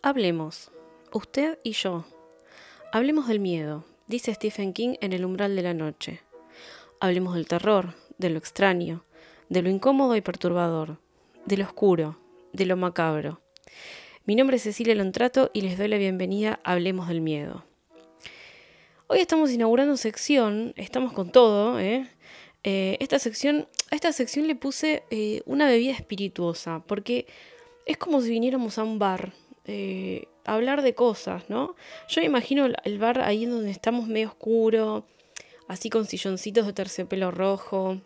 Hablemos, usted y yo. Hablemos del miedo, dice Stephen King en El umbral de la noche. Hablemos del terror, de lo extraño, de lo incómodo y perturbador, de lo oscuro, de lo macabro. Mi nombre es Cecilia Lontrato y les doy la bienvenida a Hablemos del Miedo. Hoy estamos inaugurando sección, estamos con todo, ¿eh? Eh, esta sección, a esta sección le puse eh, una bebida espirituosa, porque es como si viniéramos a un bar, eh, hablar de cosas, ¿no? Yo imagino el bar ahí donde estamos medio oscuro, así con silloncitos de terciopelo rojo,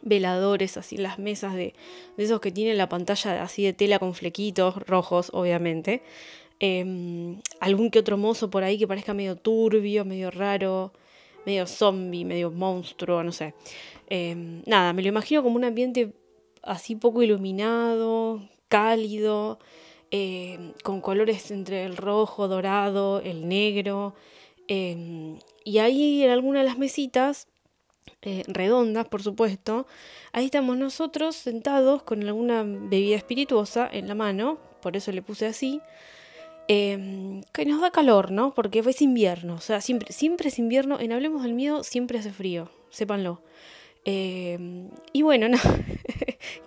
veladores así las mesas de, esos que tienen la pantalla así de tela con flequitos rojos, obviamente. Em, algún que otro mozo por ahí que parezca medio turbio, medio raro, medio zombie, medio monstruo, no sé. Em, nada, me lo imagino como un ambiente así poco iluminado, cálido, Em, con colores entre el rojo, dorado, el negro. Em, y ahí en alguna de las mesitas, eh, redondas por supuesto, ahí estamos nosotros sentados con alguna bebida espirituosa en la mano, por eso le puse así. Em, que nos da calor, ¿no? Porque es invierno, o sea, siempre, siempre es invierno. En Hablemos del Miedo siempre hace frío, sépanlo. Em, y bueno, no,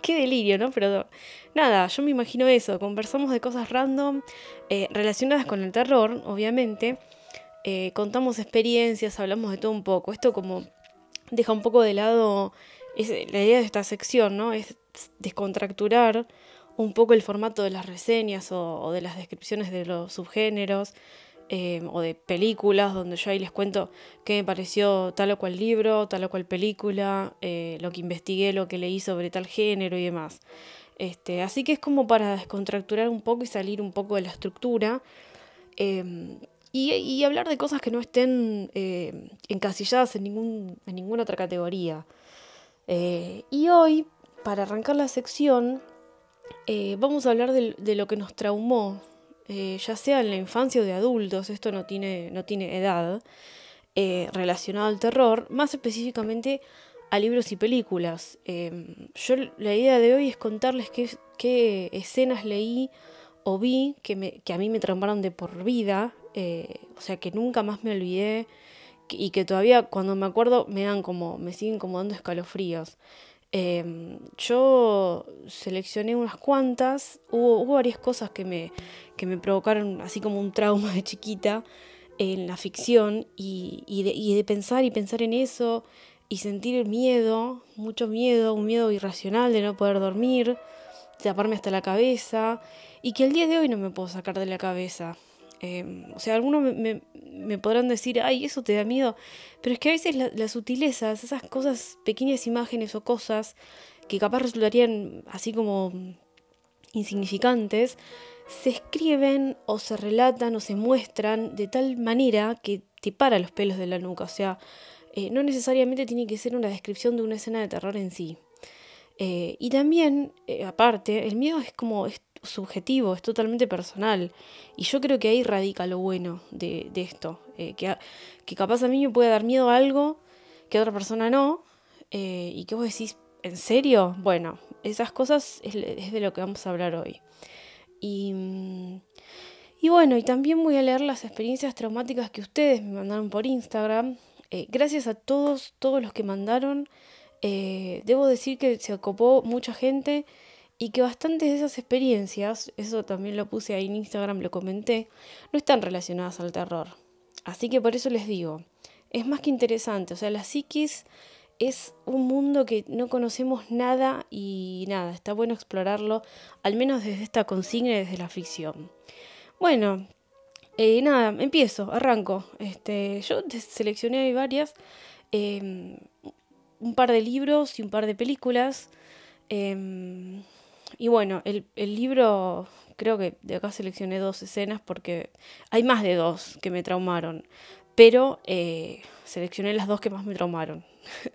qué delirio, ¿no? Pero nada, yo me imagino eso, conversamos de cosas random eh, relacionadas con el terror, obviamente, eh, contamos experiencias, hablamos de todo un poco, esto como deja un poco de lado es, la idea de esta sección, ¿no? Es descontracturar un poco el formato de las reseñas o de las descripciones de los subgéneros. Em, o de películas, donde yo ahí les cuento qué me pareció tal o cual libro, tal o cual película, eh, lo que investigué, lo que leí sobre tal género y demás. Este, así que es como para descontracturar un poco y salir un poco de la estructura. Em, y, hablar de cosas que no estén eh, encasilladas en, ningún, en ninguna otra categoría. Eh, y hoy, para arrancar la sección, vamos a hablar de lo que nos traumó eh, ya sea en la infancia o de adultos, esto no tiene, no tiene edad, eh, relacionado al terror, más específicamente a libros y películas. Em, yo la idea de hoy es contarles qué, qué escenas leí o vi que, me, que, a mí me traumaron de por vida, eh, o sea que nunca más me olvidé y que todavía cuando me acuerdo me dan como, me siguen como dando escalofríos. Em, yo seleccioné unas cuantas, hubo, varias cosas que me, que me provocaron así como un trauma de chiquita en la ficción y, de, pensar y pensar en eso y sentir miedo, mucho miedo, un miedo irracional de no poder dormir, taparme hasta la cabeza y que el día de hoy no me puedo sacar de la cabeza. Em, o sea, algunos me, podrán decir, ay, eso te da miedo, pero es que a veces las sutilezas, esas cosas, pequeñas imágenes o cosas que capaz resultarían así como insignificantes, se escriben o se relatan o se muestran de tal manera que te para los pelos de la nuca. O sea, eh, no necesariamente tiene que ser una descripción de una escena de terror en sí. Eh, y también, eh, aparte, el miedo es como subjetivo, es totalmente personal. Y yo creo que ahí radica lo bueno de, esto. Eh, que, que, capaz a mí me puede dar miedo a algo que a otra persona no. Eh, y que vos decís, ¿en serio? Bueno, esas cosas es, de lo que vamos a hablar hoy. Y, mm, y, bueno, y también voy a leer las experiencias traumáticas que ustedes me mandaron por Instagram. Eh, gracias a todos, todos los que mandaron. debo decir que se ocupó mucha gente y que bastantes de esas experiencias, eso también lo puse ahí en Instagram, lo comenté, no están relacionadas al terror. Así que por eso les digo, es más que interesante, o sea, la psiquis es un mundo que no conocemos nada y nada, está bueno explorarlo, al menos desde esta consigna y desde la ficción. Bueno, eh, nada, empiezo, arranco. Este, yo seleccioné varias, em, un par de libros y un par de películas. Em, y bueno, el, libro, creo que de acá seleccioné dos escenas porque hay más de dos que me traumaron, pero eh, seleccioné las dos que más me traumaron.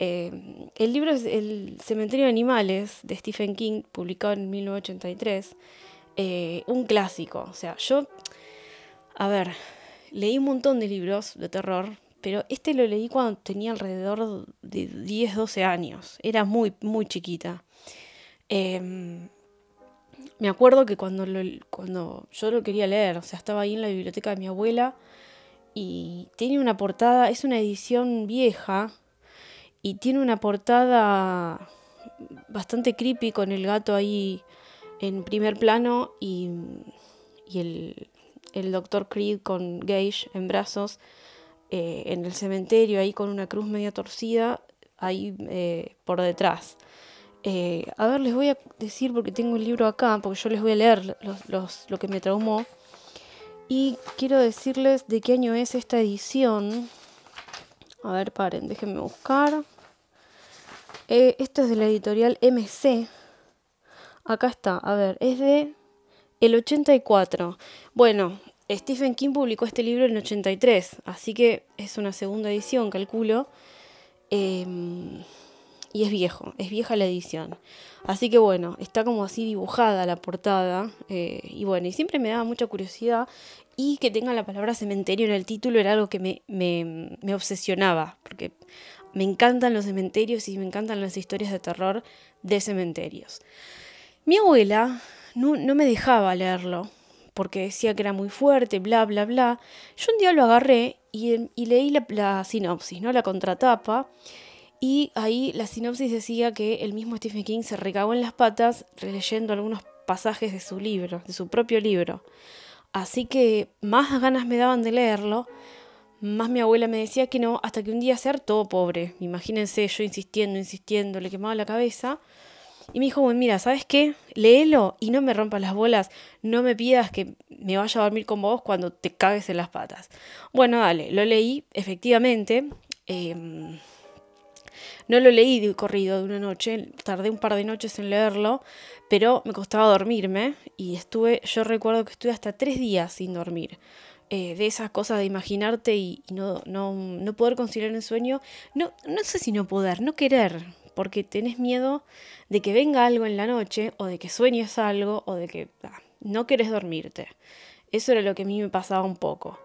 Eh, el libro es El Cementerio de Animales de Stephen King, publicado en 1983, eh, un clásico. O sea, yo, a ver, leí un montón de libros de terror, pero este lo leí cuando tenía alrededor de 10, 12 años. Era muy, muy chiquita. Em, me acuerdo que cuando, cuando yo lo quería leer, o sea, estaba ahí en la biblioteca de mi abuela y tiene una portada, es una edición vieja y tiene una portada bastante creepy con el gato ahí en primer plano y, el, el doctor Creed con Gage en brazos eh, en el cementerio ahí con una cruz media torcida ahí eh, por detrás. Eh, a ver, les voy a decir porque tengo el libro acá, porque yo les voy a leer lo que me traumó. Y quiero decirles de qué año es esta edición. A ver, paren, déjenme buscar. Eh, esto es de la editorial MC. Acá está, a ver, es de el 84. Bueno, Stephen King publicó este libro en el 83, así que es una segunda edición, calculo. Em, y es viejo, es vieja la edición. Así que bueno, está como así dibujada la portada. Eh, y bueno, y siempre me daba mucha curiosidad. Y que tenga la palabra cementerio en el título era algo que me, me, obsesionaba. Porque me encantan los cementerios y me encantan las historias de terror de cementerios. Mi abuela no, me dejaba leerlo porque decía que era muy fuerte, bla, bla, bla. Yo un día lo agarré y, y leí la, la, sinopsis, ¿no? La contratapa. Y ahí la sinopsis decía que el mismo Stephen King se recagó en las patas releyendo algunos pasajes de su libro, de su propio libro. Así que más ganas me daban de leerlo, más mi abuela me decía que no, hasta que un día se hartó, pobre. Imagínense yo insistiendo, insistiendo, le quemaba la cabeza. Y me dijo, bueno, mira, ¿sabes qué? Léelo y no me rompas las bolas, no me pidas que me vaya a dormir con vos cuando te cagues en las patas. Bueno, dale, lo leí, efectivamente. Em, no lo leí de corrido de una noche, tardé un par de noches en leerlo, pero me costaba dormirme y estuve, yo recuerdo que estuve hasta tres días sin dormir. Eh, de esas cosas de imaginarte y, no, no, no, poder conciliar el sueño. No, no sé si no poder, no querer, porque tenés miedo de que venga algo en la noche o de que sueñes algo o de que ah, no querés dormirte. Eso era lo que a mí me pasaba un poco.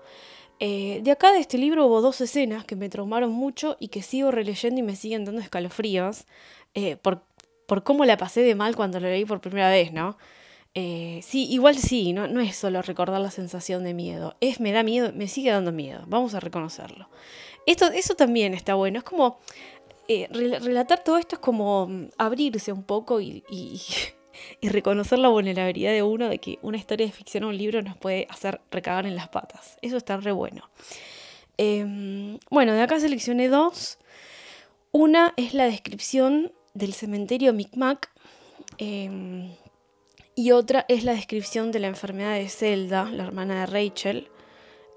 Eh, de acá de este libro hubo dos escenas que me traumaron mucho y que sigo releyendo y me siguen dando escalofríos eh, por, por, cómo la pasé de mal cuando lo leí por primera vez, ¿no? Eh, sí, igual sí, no, no es solo recordar la sensación de miedo, es me da miedo, me sigue dando miedo, vamos a reconocerlo. Esto, eso también está bueno, es como relatar todo esto es como mm, abrirse un poco y y reconocer la vulnerabilidad de uno de que una historia de ficción o un libro nos puede hacer recagar en las patas. Eso está re bueno. Em, bueno, de acá seleccioné dos. Una es la descripción del cementerio Micmac em, y otra es la descripción de la enfermedad de Zelda, la hermana de Rachel.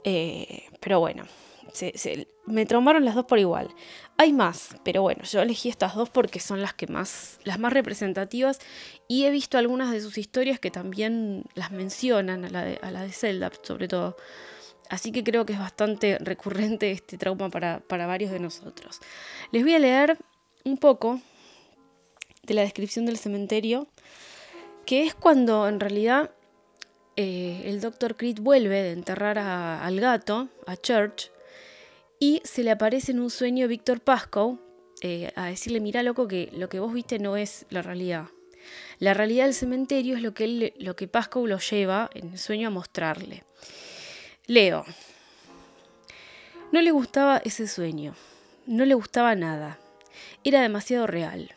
Eh, pero bueno, me traumaron las dos por igual. Hay más, pero bueno, yo elegí estas dos porque son las que más, las más representativas y he visto algunas de sus historias que también las mencionan, a la de, a Zelda sobre todo. Así que creo que es bastante recurrente este trauma para, varios de nosotros. Les voy a leer un poco de la descripción del cementerio, que es cuando en realidad eh, el Dr. Creed vuelve de enterrar al gato, a Church, y se le aparece en un sueño Víctor Pascoe eh, a decirle, mira loco, que lo que vos viste no es la realidad. La realidad del cementerio es lo que, él, lo que Pascoe lo lleva en el sueño a mostrarle. Leo. No le gustaba ese sueño. No le gustaba nada. Era demasiado real.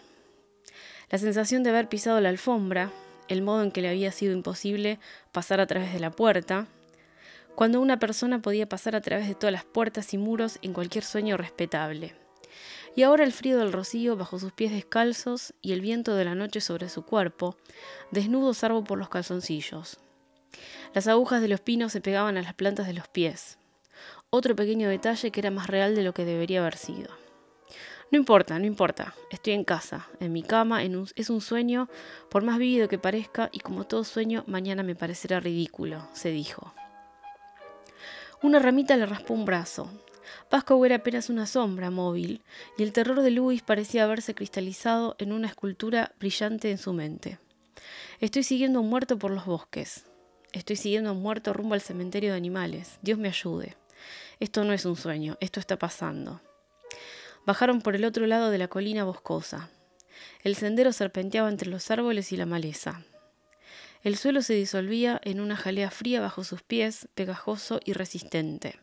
La sensación de haber pisado la alfombra, el modo en que le había sido imposible pasar a través de la puerta, cuando una persona podía pasar a través de todas las puertas y muros en cualquier sueño respetable. Y ahora el frío del rocío bajo sus pies descalzos y el viento de la noche sobre su cuerpo, desnudo salvo por los calzoncillos. Las agujas de los pinos se pegaban a las plantas de los pies. Otro pequeño detalle que era más real de lo que debería haber sido. No importa, no importa. Estoy en casa, en mi cama, es un sueño, por más vívido que parezca, y como todo sueño, mañana me parecerá ridículo, se dijo. Una ramita le raspó un brazo. Pasco era apenas una sombra móvil, y el terror de Luis parecía haberse cristalizado en una escultura brillante en su mente. Estoy siguiendo un muerto por los bosques. Estoy siguiendo a un muerto rumbo al cementerio de animales. Dios me ayude. Esto no es un sueño, esto está pasando. Bajaron por el otro lado de la colina boscosa. El sendero serpenteaba entre los árboles y la maleza. El suelo se disolvía en una jalea fría bajo sus pies, pegajoso y resistente.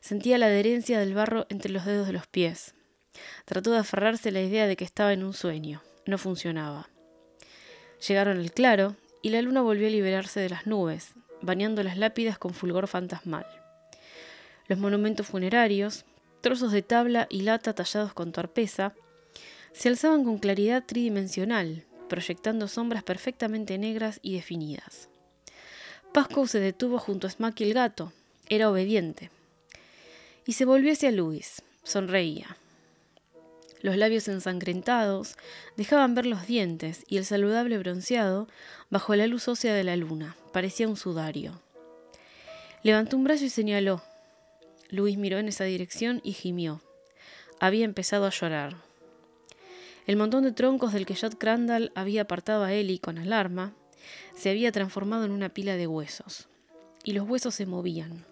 Sentía la adherencia del barro entre los dedos de los pies. Trató de aferrarse a la idea de que estaba en un sueño. No funcionaba. Llegaron al claro y la luna volvió a liberarse de las nubes, bañando las lápidas con fulgor fantasmal. Los monumentos funerarios, trozos de tabla y lata tallados con torpeza, se alzaban con claridad tridimensional, proyectando sombras perfectamente negras y definidas. Pascoe se detuvo junto a Smacky el gato, era obediente, y se volvió hacia Luis, sonreía. Los labios ensangrentados dejaban ver los dientes y el saludable bronceado bajo la luz ósea de la luna. Parecía un sudario. Levantó un brazo y señaló. Luis miró en esa dirección y gimió. Había empezado a llorar. El montón de troncos del que Jot Crandall había apartado a Ellie con alarma se había transformado en una pila de huesos. Y los huesos se movían.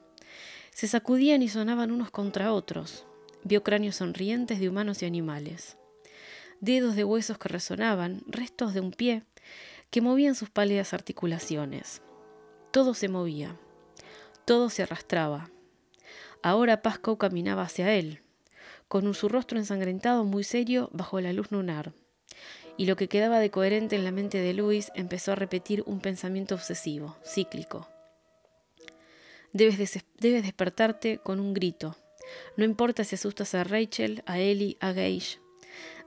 Se sacudían y sonaban unos contra otros, Vio cráneos sonrientes de humanos y animales, dedos de huesos que resonaban, restos de un pie que movían sus pálidas articulaciones. Todo se movía, todo se arrastraba. Ahora Pascoe caminaba hacia él, con su rostro ensangrentado muy serio bajo la luz lunar, y lo que quedaba de coherente en la mente de Luis empezó a repetir un pensamiento obsesivo, cíclico. Debes, debes despertarte con un grito, no importa si asustas a Rachel, a Ellie, a Gage.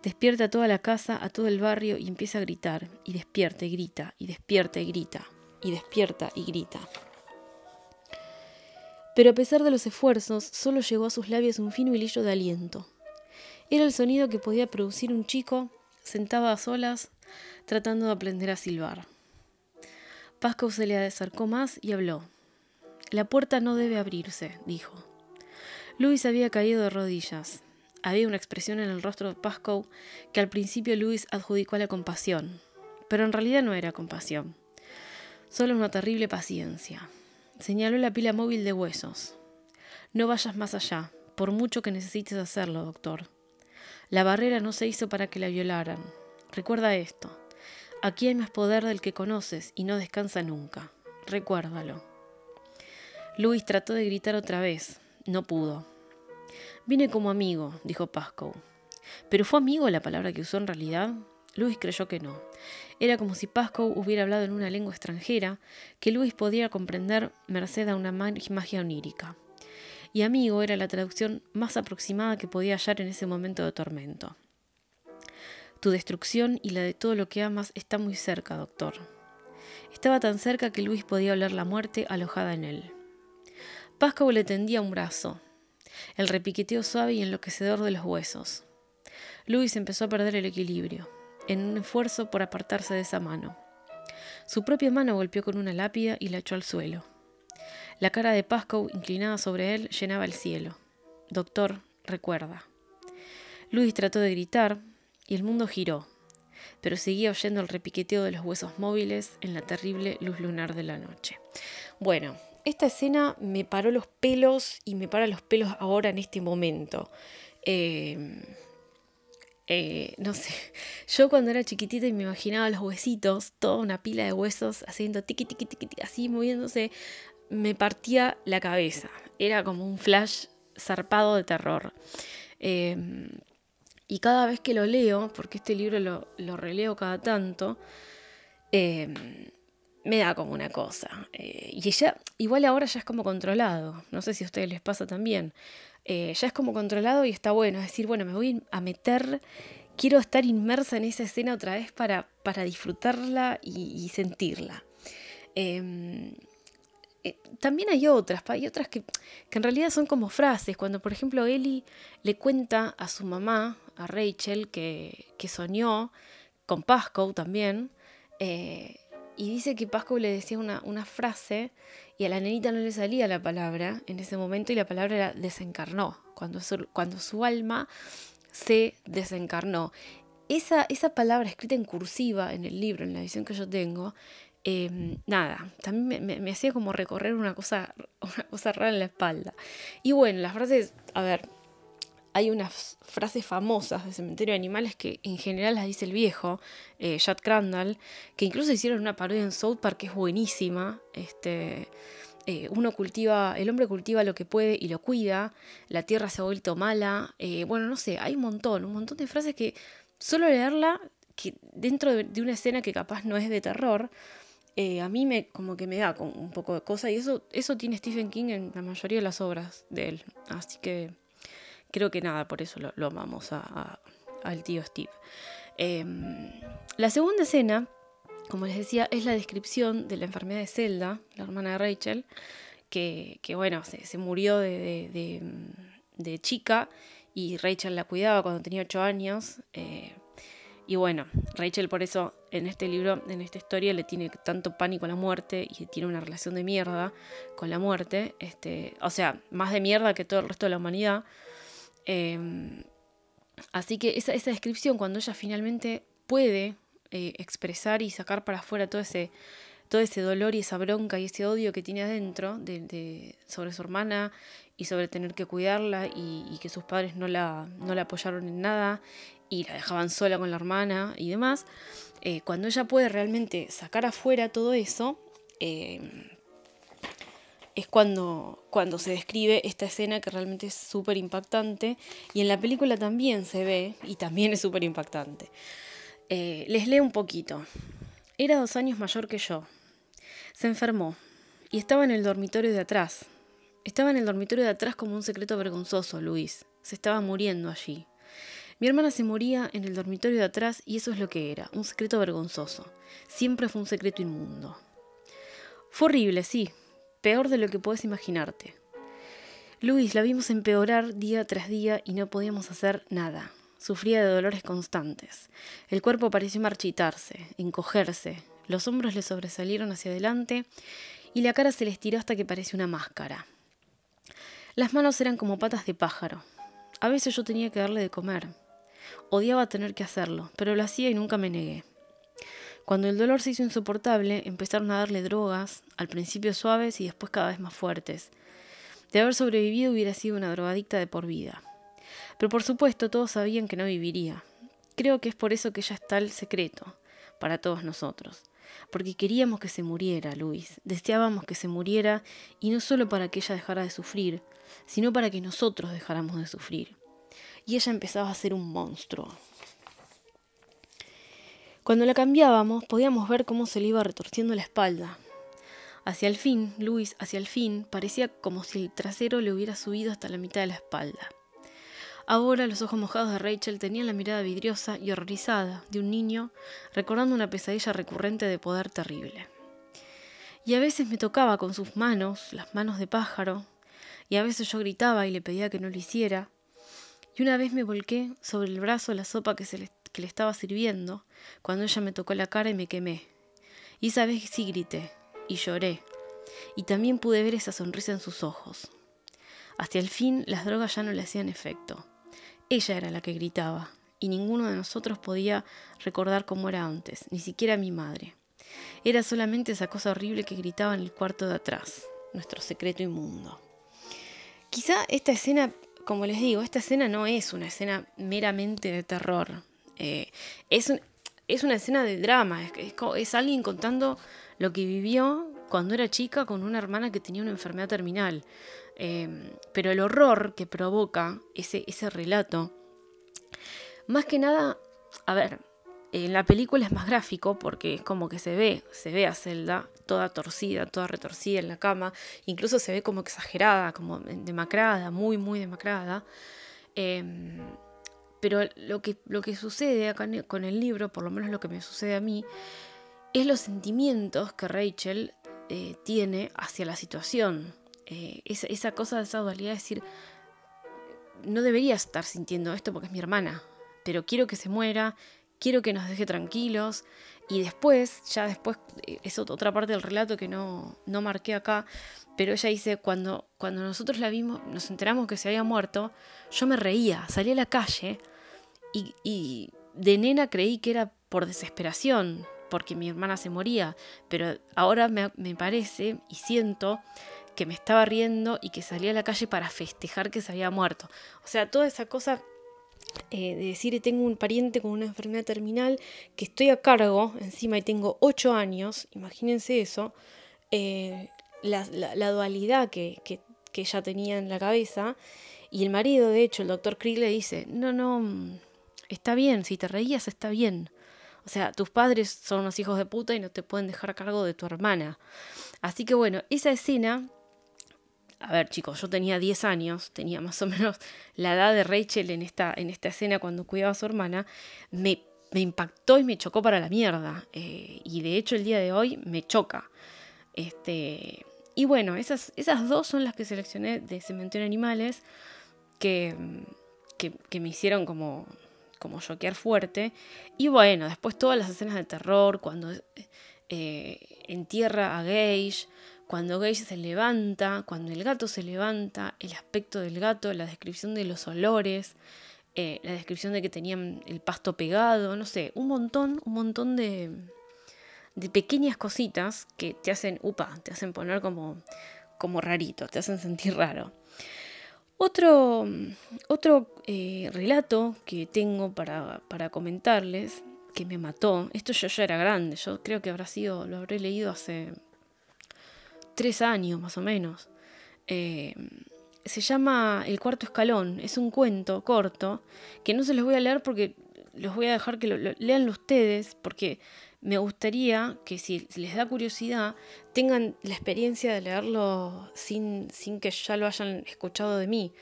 Despierta a toda la casa, a todo el barrio y empieza a gritar. Y despierta y grita, y despierta y grita, y despierta y grita. Pero a pesar de los esfuerzos, solo llegó a sus labios un fino hilillo de aliento. Era el sonido que podía producir un chico sentado a solas, tratando de aprender a silbar. Pascoe se le acercó más y habló. La puerta no debe abrirse, dijo. Luis había caído de rodillas. Había una expresión en el rostro de Pascoe que al principio Luis adjudicó a la compasión, pero en realidad no era compasión, solo una terrible paciencia. Señaló la pila móvil de huesos. No vayas más allá, por mucho que necesites hacerlo, doctor. La barrera no se hizo para que la violaran. Recuerda esto. Aquí hay más poder del que conoces y no descansa nunca. Recuérdalo. Luis trató de gritar otra vez, no pudo. Vine como amigo, dijo Pascoe. ¿Pero fue amigo la palabra que usó en realidad? Luis creyó que no. Era como si Pascoe hubiera hablado en una lengua extranjera que Luis podía comprender merced a una magia onírica. Y amigo era la traducción más aproximada que podía hallar en ese momento de tormento. Tu destrucción y la de todo lo que amas está muy cerca, doctor. Estaba tan cerca que Luis podía oler la muerte alojada en él. Pascoe le tendía un brazo, el repiqueteo suave y enloquecedor de los huesos. Luis empezó a perder el equilibrio, en un esfuerzo por apartarse de esa mano. Su propia mano golpeó con una lápida y la echó al suelo. La cara de Pascoe, inclinada sobre él, llenaba el cielo. Doctor, recuerda. Luis trató de gritar y el mundo giró, pero seguía oyendo el repiqueteo de los huesos móviles en la terrible luz lunar de la noche. Bueno, esta escena me paró los pelos y me para los pelos ahora en este momento. Em, eh, no sé, yo cuando era chiquitita y me imaginaba los huesitos, toda una pila de huesos haciendo tiqui, tiqui, tiqui, así moviéndose, me partía la cabeza. Era como un flash zarpado de terror. Em, y cada vez que lo leo, porque este libro lo, releo cada tanto, eh, me da como una cosa. Eh, y ella, igual ahora ya es como controlado. No sé si a ustedes les pasa también. Eh, ya es como controlado y está bueno. Es decir, bueno, me voy a meter, quiero estar inmersa en esa escena otra vez para, para disfrutarla y, sentirla. Em, eh, también hay otras, hay otras que, que, en realidad son como frases. Cuando, por ejemplo, Ellie le cuenta a su mamá, a Rachel, que, que soñó con Pascoe también. Y dice que Pascu le decía una, una, frase y a la nenita no le salía la palabra en ese momento y la palabra era desencarnó, cuando su, cuando su alma se desencarnó. Esa, esa palabra escrita en cursiva en el libro, en la edición que yo tengo, em, nada, también me, me, hacía como recorrer una cosa, una cosa rara en la espalda. Y bueno, las frases, a ver, hay unas frases famosas de Cementerio de Animales que en general las dice el viejo, eh, Crandall, que incluso hicieron una parodia en South Park que es buenísima. Este, eh, uno cultiva, el hombre cultiva lo que puede y lo cuida, la tierra se ha vuelto mala, eh, bueno, no sé, hay un montón, un montón de frases que solo leerla, que dentro de, una escena que capaz no es de terror, eh, a mí me como que me da un poco de cosa y eso, eso tiene Stephen King en la mayoría de las obras de él, así que creo que nada, por eso lo, amamos al tío Steve. Em, la segunda escena como les decía, es la descripción de la enfermedad de Zelda, la hermana de Rachel, que, bueno, se, murió de, chica y Rachel la cuidaba cuando tenía 8 años. Eh, y bueno, Rachel por eso en este libro, en esta historia, le tiene tanto pánico a la muerte y tiene una relación de mierda con la muerte. Este, o sea, más de mierda que todo el resto de la humanidad. Em, así que esa, esa descripción, cuando ella finalmente puede eh, expresar y sacar para afuera todo ese, todo ese dolor y esa bronca y ese odio que tiene adentro de, sobre su hermana y sobre tener que cuidarla y, que sus padres no la, no la apoyaron en nada y la dejaban sola con la hermana y demás, eh, cuando ella puede realmente sacar afuera todo eso, eh, es cuando, cuando se describe esta escena que realmente es súper impactante y en la película también se ve y también es súper impactante. Eh, les leo un poquito. Era dos años mayor que yo. Se enfermó y estaba en el dormitorio de atrás. Estaba en el dormitorio de atrás como un secreto vergonzoso, Luis. Se estaba muriendo allí. Mi hermana se moría en el dormitorio de atrás y eso es lo que era, un secreto vergonzoso. Siempre fue un secreto inmundo. Fue horrible, sí, peor de lo que puedes imaginarte. Luis la vimos empeorar día tras día y no podíamos hacer nada. Sufría de dolores constantes. El cuerpo pareció marchitarse, encogerse, los hombros le sobresalieron hacia adelante y la cara se le estiró hasta que parecía una máscara. Las manos eran como patas de pájaro. A veces yo tenía que darle de comer. Odiaba tener que hacerlo, pero lo hacía y nunca me negué. Cuando el dolor se hizo insoportable, empezaron a darle drogas, al principio suaves y después cada vez más fuertes. De haber sobrevivido hubiera sido una drogadicta de por vida. Pero por supuesto todos sabían que no viviría. Creo que es por eso que ella está el secreto, para todos nosotros. Porque queríamos que se muriera, Luis. Deseábamos que se muriera y no solo para que ella dejara de sufrir, sino para que nosotros dejáramos de sufrir. Y ella empezaba a ser un monstruo. Cuando la cambiábamos, podíamos ver cómo se le iba retorciendo la espalda. Hacia el fin, Luis, hacia el fin, parecía como si el trasero le hubiera subido hasta la mitad de la espalda. Ahora los ojos mojados de Rachel tenían la mirada vidriosa y horrorizada de un niño recordando una pesadilla recurrente de poder terrible. Y a veces me tocaba con sus manos, las manos de pájaro, y a veces yo gritaba y le pedía que no lo hiciera. Y una vez me volqué sobre el brazo la sopa que, se le, que le estaba sirviendo, cuando ella me tocó la cara y me quemé. Y esa vez sí grité, y lloré, y también pude ver esa sonrisa en sus ojos. Hacia el fin las drogas ya no le hacían efecto. Ella era la que gritaba, y ninguno de nosotros podía recordar cómo era antes, ni siquiera mi madre. Era solamente esa cosa horrible que gritaba en el cuarto de atrás, nuestro secreto inmundo. Quizá esta escena, como les digo, esta escena no es una escena meramente de terror. Eh, es, es, una escena de drama, es, es alguien contando lo que vivió cuando era chica con una hermana que tenía una enfermedad terminal. Em, pero el horror que provoca ese, ese relato, más que nada, a ver, en la película es más gráfico porque es como que se ve, se ve a Zelda toda torcida, toda retorcida en la cama, incluso se ve como exagerada, como demacrada, muy, muy demacrada. Em, pero lo que, lo que sucede acá con el libro, por lo menos lo que me sucede a mí, es los sentimientos que Rachel eh, tiene hacia la situación. Eh, esa, cosa de esa dualidad de decir, no debería estar sintiendo esto porque es mi hermana, pero quiero que se muera, quiero que nos deje tranquilos. Y después, ya después, eh, es otra parte del relato que no, no marqué acá, pero ella dice, cuando, cuando nosotros la vimos, nos enteramos que se había muerto, yo me reía, salí a la calle y, y de nena creí que era por desesperación, porque mi hermana se moría, pero ahora me, parece y siento que me estaba riendo y que salía a la calle para festejar que se había muerto. O sea, toda esa cosa eh, de decir tengo un pariente con una enfermedad terminal que estoy a cargo encima y tengo 8 años, imagínense eso, eh, la, dualidad que, que, que, ella tenía en la cabeza. Y el marido, de hecho, el doctor Krieg le dice, no, no, está bien, si te reías está bien. O sea, tus padres son unos hijos de puta y no te pueden dejar a cargo de tu hermana. Así que bueno, esa escena a ver chicos, yo tenía 10 años, tenía más o menos la edad de Rachel en esta, en esta escena cuando cuidaba a su hermana, me, impactó y me chocó para la mierda. Eh, y de hecho el día de hoy me choca. Este, y bueno, esas, esas dos son las que seleccioné de Cementerio Animales que, que, me hicieron como, como choquear fuerte. Y bueno, después todas las escenas de terror, cuando eh, entierra a Gage, cuando Gage se levanta, cuando el gato se levanta, el aspecto del gato, la descripción de los olores, eh, la descripción de que tenían el pasto pegado, no sé, un montón, un montón de, de pequeñas cositas que te hacen, upa, te hacen poner como, como rarito, te hacen sentir raro. Otro, otro eh, relato que tengo para, para, comentarles, que me mató, esto yo ya era grande, yo creo que habrá sido, lo habré leído hace tres años más o menos. Eh, se llama El cuarto escalón, es un cuento corto que no se los voy a leer porque los voy a dejar que lo, lean ustedes porque me gustaría que si les da curiosidad tengan la experiencia de leerlo sin, sin que ya lo hayan escuchado de mí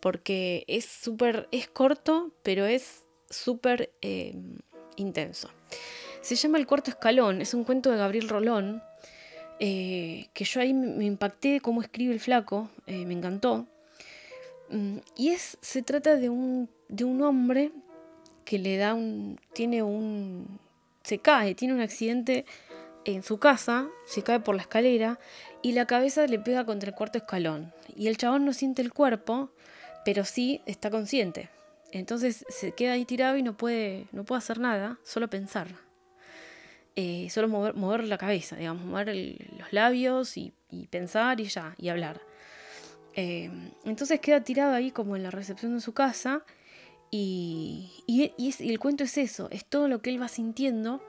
porque es súper, es corto pero es súper eh, intenso. Se llama El cuarto escalón, es un cuento de Gabriel Rolón eh, que yo ahí me impacté cómo escribe el flaco, eh, me encantó. Mm, y es, se trata de un, de un hombre que le da un, tiene un, se cae, tiene un accidente en su casa, se cae por la escalera y la cabeza le pega contra el cuarto escalón. Y el chabón no siente el cuerpo, pero sí está consciente. Entonces se queda ahí tirado y no puede, no puede hacer nada, solo pensar. Eh, solo mover, mover, la cabeza, digamos, mover los labios y, pensar y ya, y hablar. Eh, entonces queda tirado ahí como en la recepción de su casa y, y, el cuento es eso, es todo lo que él va sintiendo,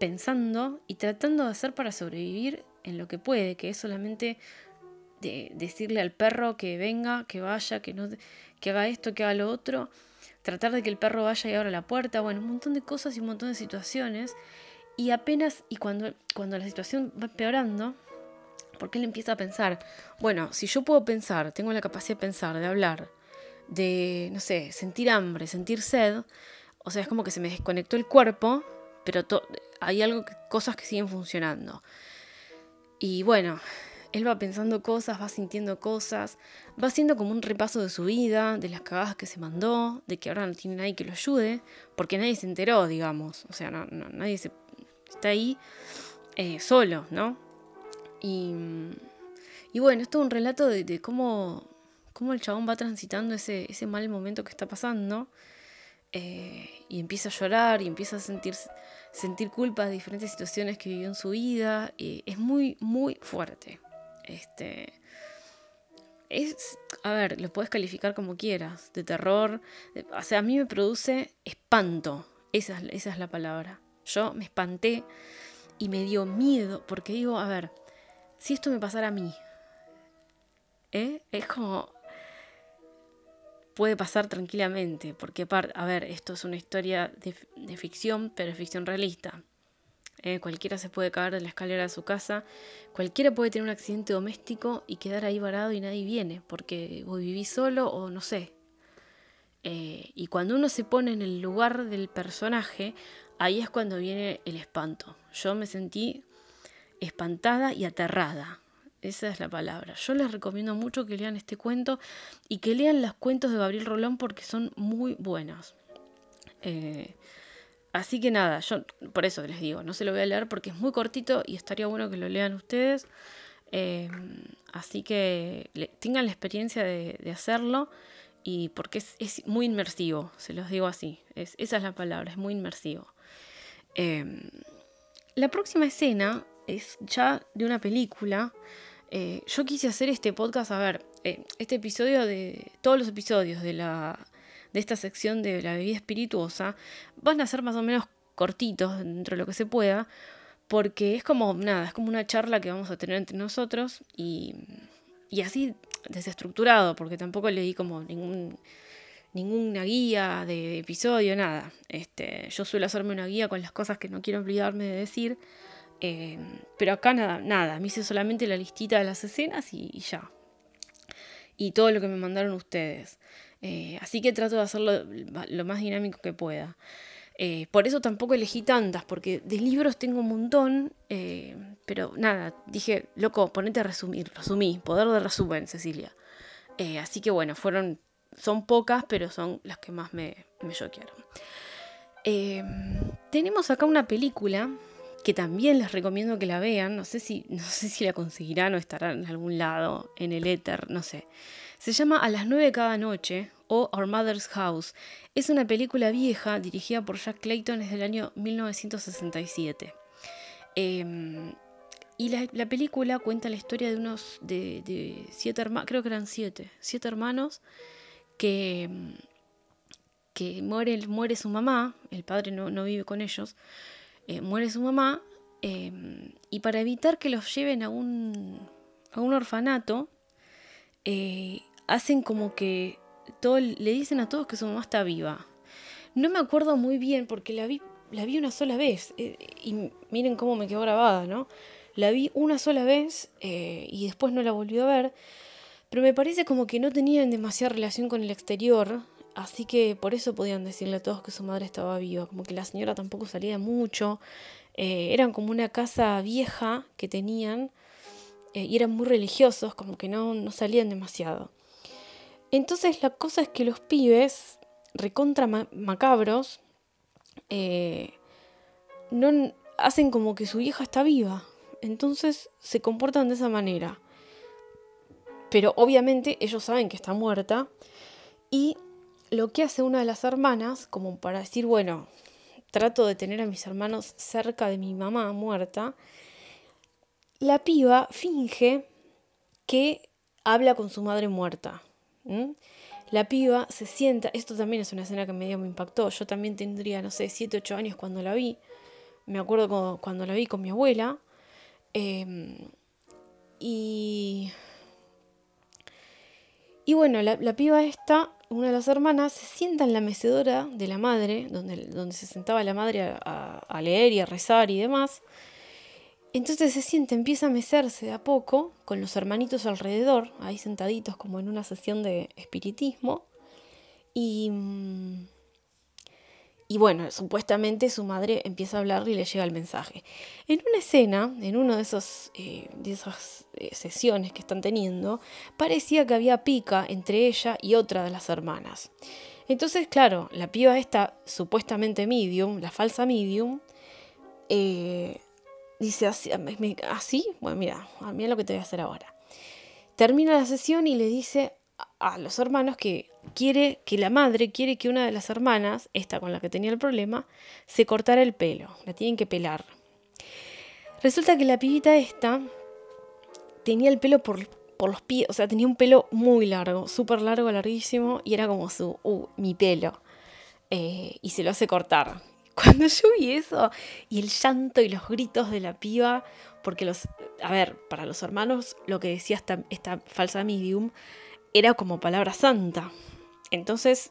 pensando y tratando de hacer para sobrevivir en lo que puede, que es solamente de decirle al perro que venga, que vaya, que, no, que haga esto, que haga lo otro, tratar de que el perro vaya y abra la puerta, bueno, un montón de cosas y un montón de situaciones y apenas, y cuando, cuando la situación va empeorando, porque él empieza a pensar, bueno, si yo puedo pensar, tengo la capacidad de pensar, de hablar, de, no sé, sentir hambre, sentir sed, o sea, es como que se me desconectó el cuerpo, pero hay algo, cosas que siguen funcionando. Y bueno, él va pensando cosas, va sintiendo cosas, va haciendo como un repaso de su vida, de las cagadas que se mandó, de que ahora no tiene nadie que lo ayude, porque nadie se enteró, digamos. O sea, nadie se está ahí eh, solo, ¿no? Y, y, bueno, es un relato de, cómo, cómo, el chabón va transitando ese, ese mal momento que está pasando. Eh, y empieza a llorar y empieza a sentir, sentir culpa de diferentes situaciones que vivió en su vida. Es muy, muy fuerte. Este, es, a ver, lo puedes calificar como quieras, de terror. o sea, a mí me produce espanto. Esa, esa es la palabra. Yo me espanté y me dio miedo porque digo, a ver, si esto me pasara a mí, ¿eh? es como... Puede pasar tranquilamente, porque, a ver, esto es una historia de, ficción, pero es ficción realista. ¿eh? cualquiera se puede caer de la escalera de su casa, cualquiera puede tener un accidente doméstico y quedar ahí varado y nadie viene, porque o viví solo o no sé. Eh, y cuando uno se pone en el lugar del personaje, ahí es cuando viene el espanto. Yo me sentí espantada y aterrada. Esa es la palabra. Yo les recomiendo mucho que lean este cuento y que lean los cuentos de Gabriel Rolón porque son muy buenos. Eh, así que nada, yo por eso les digo, no se lo voy a leer porque es muy cortito y estaría bueno que lo lean ustedes. Eh, así que tengan la experiencia de, hacerlo y porque es, muy inmersivo, se los digo así. esa es la palabra, es muy inmersivo. Em, la próxima escena es ya de una película Eh, yo quise hacer este podcast, a ver, eh, este episodio de. Todos los episodios de la. de esta sección de la bebida espirituosa van a ser más o menos cortitos dentro de lo que se pueda. Porque es como, nada, es como una charla que vamos a tener entre nosotros y, y así desestructurado, porque tampoco le como ningún, ninguna guía de episodio, nada. Este, yo suelo hacerme una guía con las cosas que no quiero olvidarme de decir eh, pero acá nada, nada, me hice solamente la listita de las escenas y, ya. Y todo lo que me mandaron ustedes. Eh, así que trato de hacerlo lo más dinámico que pueda. Eh, por eso tampoco elegí tantas, porque de libros tengo un montón, pero nada, dije, loco, ponete a resumir, resumí, poder de resumen, Cecilia. así que bueno, fueron, son pocas, pero son las que más me, me choquearon. tenemos acá una película que también les recomiendo que la vean. No sé si, no sé si la conseguirán o estará en algún lado, en el éter, no sé. Se llama A las nueve cada noche o Our Mother's House. Es una película vieja dirigida por Jack Clayton desde el año 1967. Em, y la, película cuenta la historia de unos de, siete hermanos, creo que eran siete, siete hermanos que, que muere, muere su mamá, el padre no, no vive con ellos, eh, muere su mamá em, y para evitar que los lleven a un, a un orfanato, eh, hacen como que todo, le dicen a todos que su mamá está viva. No me acuerdo muy bien porque la vi, la vi una sola vez eh, y miren cómo me quedó grabada, ¿no? La vi una sola vez y después no la volví a ver, pero me parece como que no tenían demasiada relación con el exterior, Así que por eso podían decirle a todos que su madre estaba viva, como que la señora tampoco salía mucho. Eh, eran como una casa vieja que tenían eh, y eran muy religiosos, como que no, no salían demasiado. Entonces la cosa es que los pibes, recontra macabros, eh, no hacen como que su hija está viva. Entonces se comportan de esa manera. Pero obviamente ellos saben que está muerta y lo que hace una de las hermanas, como para decir, bueno, trato de tener a mis hermanos cerca de mi mamá muerta, la piba finge que habla con su madre muerta. La piba se sienta, esto también es una escena que medio me impactó, yo también tendría, no sé, 7, 8 años cuando la vi, me acuerdo cuando, la vi con mi abuela, em, y... Y bueno, la, piba esta una de las hermanas se sienta en la mecedora de la madre, donde, donde se sentaba la madre a, leer y a rezar y demás. Entonces se siente, empieza a mecerse de a poco, con los hermanitos alrededor, ahí sentaditos como en una sesión de espiritismo. Y, mm, y bueno, supuestamente su madre empieza a hablar y le llega el mensaje. En una escena, en una de, eh, de esas eh, sesiones que están teniendo, parecía que había pica entre ella y otra de las hermanas. Entonces, claro, la piba esta, supuestamente medium, la falsa medium, eh, dice así, así, bueno, mira, a mí es lo que te voy a hacer ahora. Termina la sesión y le dice a los hermanos que quiere que la madre quiere que una de las hermanas, esta con la que tenía el problema, se cortara el pelo, la tienen que pelar. Resulta que la pibita esta tenía el pelo por, por los pies, o sea, tenía un pelo muy largo, súper largo, larguísimo, y era como su, uh, mi pelo. Eh, y se lo hace cortar. Cuando yo vi eso, y el llanto y los gritos de la piba, porque los, a ver, para los hermanos, lo que decía esta, esta falsa medium, era como palabra santa. Entonces,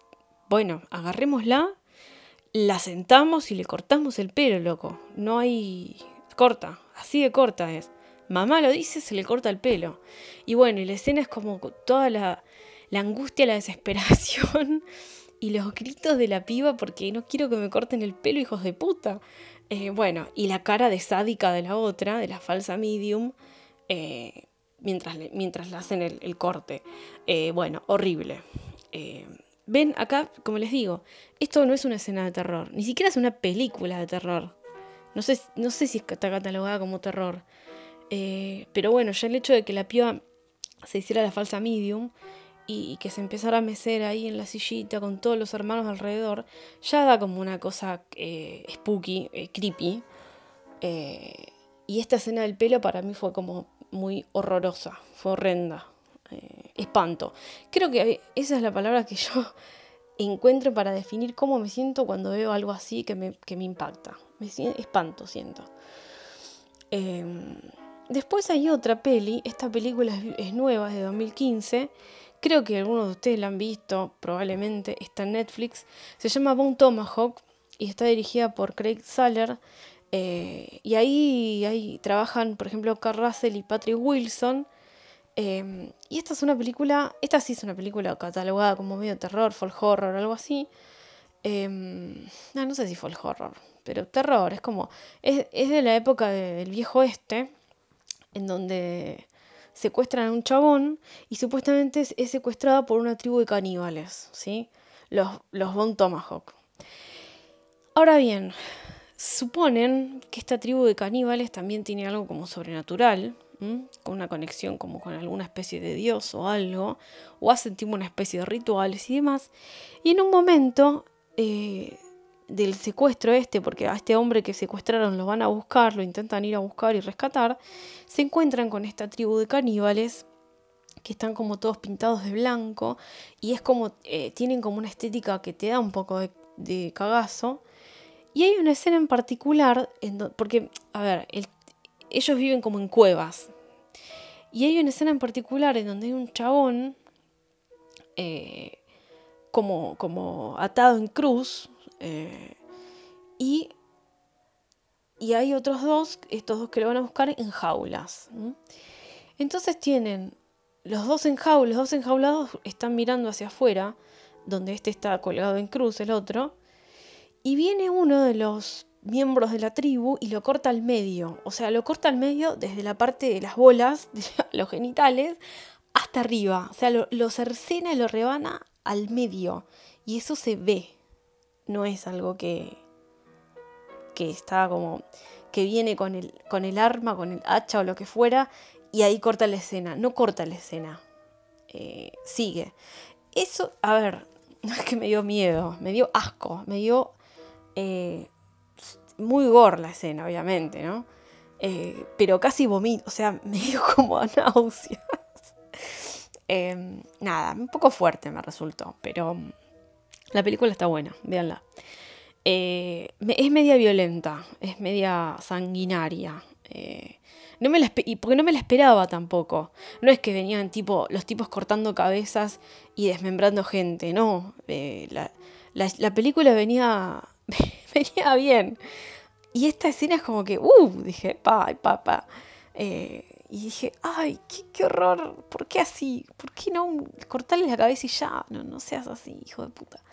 bueno, agarrémosla, la sentamos y le cortamos el pelo, loco. No hay... corta, así de corta es. Mamá lo dice, se le corta el pelo. Y bueno, y la escena es como toda la, la angustia, la desesperación y los gritos de la piba porque no quiero que me corten el pelo, hijos de puta. Eh, bueno, y la cara de sádica de la otra, de la falsa medium, eh, mientras, mientras le hacen el, corte. Eh, bueno, horrible. Eh, ven acá, como les digo, esto no es una escena de terror, ni siquiera es una película de terror. No sé, no sé si está catalogada como terror. Eh, pero bueno, ya el hecho de que la piba se hiciera la falsa medium y, que se empezara a mecer ahí en la sillita con todos los hermanos alrededor, ya da como una cosa spooky, creepy. y esta escena del pelo para mí fue como muy horrorosa, fue horrenda. Eh, espanto. Creo que esa es la palabra que yo encuentro para definir cómo me siento cuando veo algo así que me, impacta. Me espanto, siento. Em, después hay otra peli, esta película es, nueva, es de 2015. Creo que algunos de ustedes la han visto, probablemente, está en Netflix. Se llama Bone Tomahawk y está dirigida por Craig Saller. Eh, y ahí, ahí trabajan, por ejemplo, Carl Russell y Patrick Wilson. Em, y esta es una película, esta sí es una película catalogada como medio terror, folk horror, algo así. Em, no, no sé si folk horror, pero terror, es como, es, de la época del viejo este, en donde secuestran a un chabón y supuestamente es, secuestrada por una tribu de caníbales, ¿sí? Los, los Von Tomahawk. Ahora bien, suponen que esta tribu de caníbales también tiene algo como sobrenatural, con una conexión como con alguna especie de dios o algo, o hacen tipo una especie de rituales y demás. Y en un momento eh, del secuestro este, porque a este hombre que secuestraron lo van a buscar, lo intentan ir a buscar y rescatar, se encuentran con esta tribu de caníbales que están como todos pintados de blanco y es como, eh, tienen como una estética que te da un poco de, cagazo. Y hay una escena en particular, en porque, a ver, el ellos viven como en cuevas. Y hay una escena en particular en donde hay un chabón eh, como, como atado en cruz eh, y, y hay otros dos, estos dos que lo van a buscar en jaulas. Entonces tienen los dos enjaulados, los dos enjaulados están mirando hacia afuera, donde este está colgado en cruz, el otro, y viene uno de los miembros de la tribu y lo corta al medio. O sea, lo corta al medio desde la parte de las bolas, de los genitales, hasta arriba. O sea, lo, cercena y lo rebana al medio. Y eso se ve. No es algo que, que está como. que viene con el, con el arma, con el hacha o lo que fuera, y ahí corta la escena. No corta la escena. Eh, sigue. Eso, a ver, no es que me dio miedo, me dio asco, me dio eh, muy gore la escena, obviamente, ¿no? Eh, pero casi vomito, o sea, me dio como a náuseas. Em, nada, un poco fuerte me resultó, pero la película está buena, véanla. Eh, es media violenta, es media sanguinaria. Eh, no me la y porque no me la esperaba tampoco. No es que venían tipo los tipos cortando cabezas y desmembrando gente, no. la, la película venía venía bien. Y esta escena es como que, uh, dije, pa, pa, pa. Eh, y dije, ay, qué, horror, ¿por qué así? ¿Por qué no cortarle la cabeza y ya? No, no seas así, hijo de puta.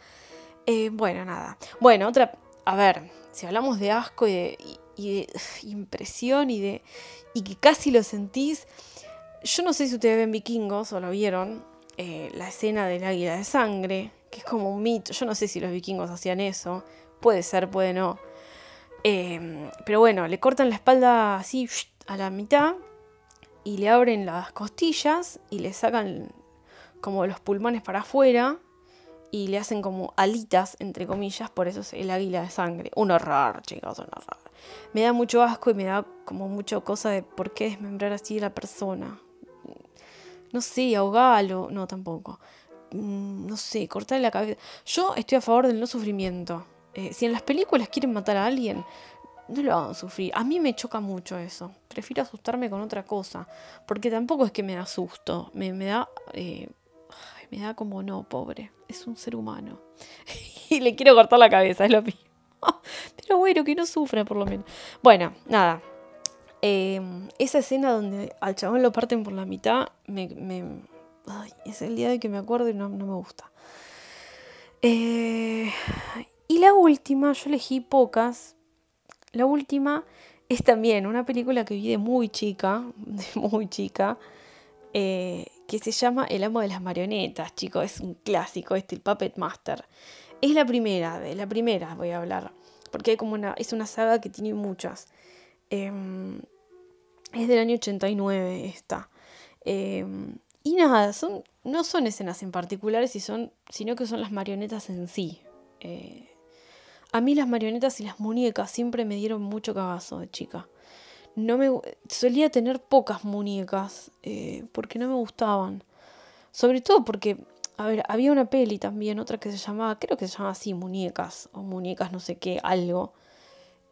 Eh, bueno, nada. Bueno, otra, a ver, si hablamos de asco y de, impresión y de y que casi lo sentís, yo no sé si ustedes ven vikingos o lo vieron, eh, la escena del águila de sangre, que es como un mito, yo no sé si los vikingos hacían eso, Puede ser, puede no. Em, pero bueno, le cortan la espalda así a la mitad y le abren las costillas y le sacan como los pulmones para afuera y le hacen como alitas, entre comillas, por eso es el águila de sangre. Un horror, chicos, un horror. Me da mucho asco y me da como mucho cosa de por qué desmembrar así a la persona. No sé, ahogarlo, no tampoco. Mm, no sé, cortarle la cabeza. Yo estoy a favor del no sufrimiento. Eh, si en las películas quieren matar a alguien, no lo hagan sufrir. A mí me choca mucho eso. Prefiero asustarme con otra cosa. Porque tampoco es que me da susto. Me, da. Eh, me da como no, pobre. Es un ser humano. y le quiero cortar la cabeza, es lo mismo. Pero bueno, que no sufra por lo menos. Bueno, nada. Em, esa escena donde al chabón lo parten por la mitad, me, es el día de que me acuerdo y no, no me gusta. Eh, y la última, yo elegí pocas. La última es también una película que vi de muy chica, de muy chica, eh, que se llama El amo de las marionetas, chicos. Es un clásico, este, el Puppet Master. Es la primera, de la primera voy a hablar, porque hay como una, es una saga que tiene muchas. Em, es del año 89 esta. Em, y nada, son, no son escenas en particulares, sino que son las marionetas en sí. Eh, a mí las marionetas y las muñecas siempre me dieron mucho cagazo de chica. no me solía tener pocas muñecas eh, porque no me gustaban. Sobre todo porque, a ver, había una peli también, otra que se llamaba, creo que se llamaba así, muñecas, o muñecas no sé qué, algo.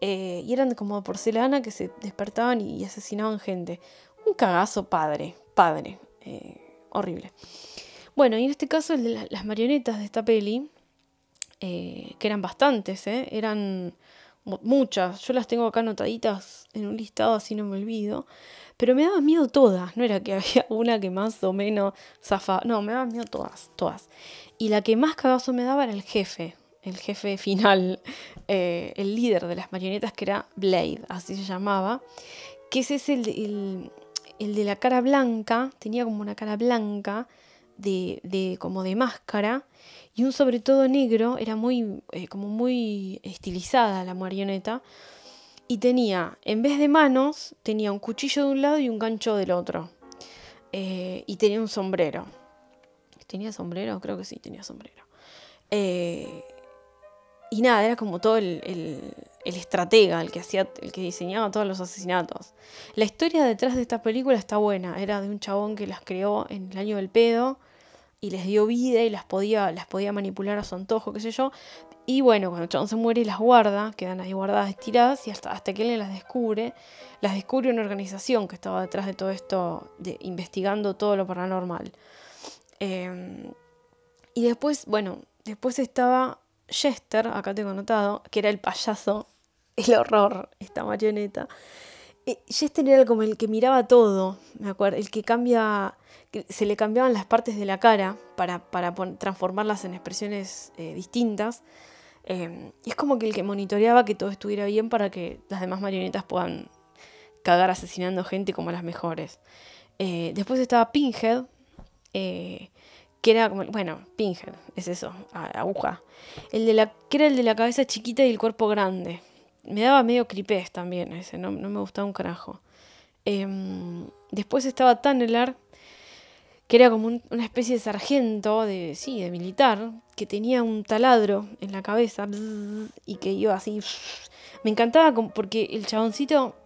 Eh, y eran como de porcelana que se despertaban y, asesinaban gente. Un cagazo padre, padre, eh, horrible. Bueno, y en este caso las marionetas de esta peli, que eran bastantes, eran muchas, yo las tengo acá anotaditas en un listado así no me olvido, pero me daban miedo todas, no era que había una que más o menos zafaba, no, me daban miedo todas, todas. Y la que más cagazo me daba era el jefe, el jefe final, eh, el líder de las marionetas que era Blade, así se llamaba, que ese es el, el, el de la cara blanca, tenía como una cara blanca, de, de, como de máscara y un sobre todo negro, era muy, eh, como muy estilizada la marioneta, y tenía, en vez de manos, tenía un cuchillo de un lado y un gancho del otro, eh, y tenía un sombrero. ¿Tenía sombrero? Creo que sí, tenía sombrero. Eh, y nada, era como todo el, el, estratega, el que hacía, el que diseñaba todos los asesinatos. La historia detrás de esta película está buena. Era de un chabón que las creó en el año del pedo y les dio vida y las podía, las podía manipular a su antojo, qué sé yo. Y bueno, cuando el chabón se muere las guarda, quedan ahí guardadas, estiradas, y hasta, hasta que él las descubre, las descubre una organización que estaba detrás de todo esto, investigando todo lo paranormal. Eh, y después, bueno, después estaba Jester, acá tengo anotado, que era el payaso, el horror, esta marioneta. Eh, Jester era como el que miraba todo, me acuerdo, el que cambia se le cambiaban las partes de la cara para, transformarlas en expresiones eh, distintas. Eh, y es como que el que monitoreaba que todo estuviera bien para que las demás marionetas puedan cagar asesinando gente como las mejores. Eh, después estaba Pinhead, que era como, bueno, Pinhead, es eso, aguja. El de la, que era el de la cabeza chiquita y el cuerpo grande. Me daba medio cripés también ese, no, no me gustaba un carajo. Em, después estaba Tannelar, que era como una especie de sargento, de, sí, de militar, que tenía un taladro en la cabeza y que iba así. Me encantaba porque el chaboncito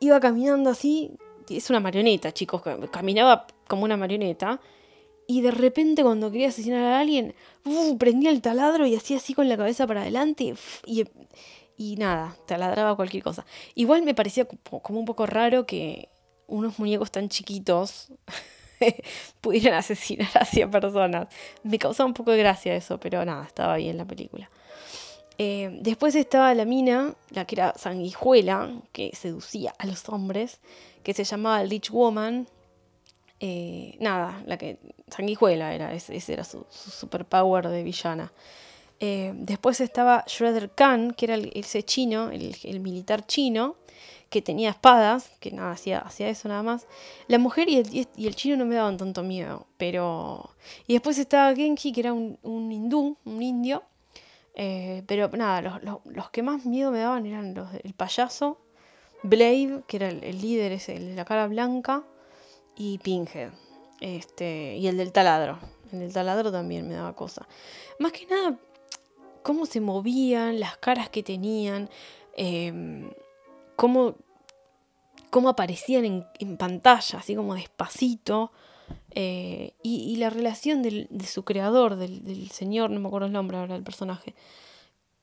iba caminando así, es una marioneta, chicos, caminaba como una marioneta. Y de repente cuando quería asesinar a alguien, prendía el taladro y hacía así con la cabeza para adelante y, y nada, taladraba cualquier cosa. Igual me parecía como un poco raro que unos muñecos tan chiquitos pudieran asesinar a 100 personas. Me causaba un poco de gracia eso, pero nada, estaba bien la película. Eh, después estaba la mina, la que era sanguijuela, que seducía a los hombres, que se llamaba Rich Woman. Eh, nada, la que. Sanguijuela era, ese, era su, superpower de villana. Eh, después estaba Shredder Khan, que era el, ese chino, el, el militar chino, que tenía espadas, que nada, hacía, hacía eso nada más. La mujer y el, y el, chino no me daban tanto miedo, pero... Y después estaba Genji, que era un, un hindú, un indio. Eh, pero nada, los, los, que más miedo me daban eran los del payaso, Blade, que era el, líder, ese, el de la cara blanca, y Pinhead. Este, y el del taladro. El del taladro también me daba cosa. Más que nada, cómo se movían, las caras que tenían. Eh, cómo, cómo aparecían en, pantalla, así como despacito. Eh, y, la relación de su creador, del, señor, no me acuerdo el nombre ahora del personaje,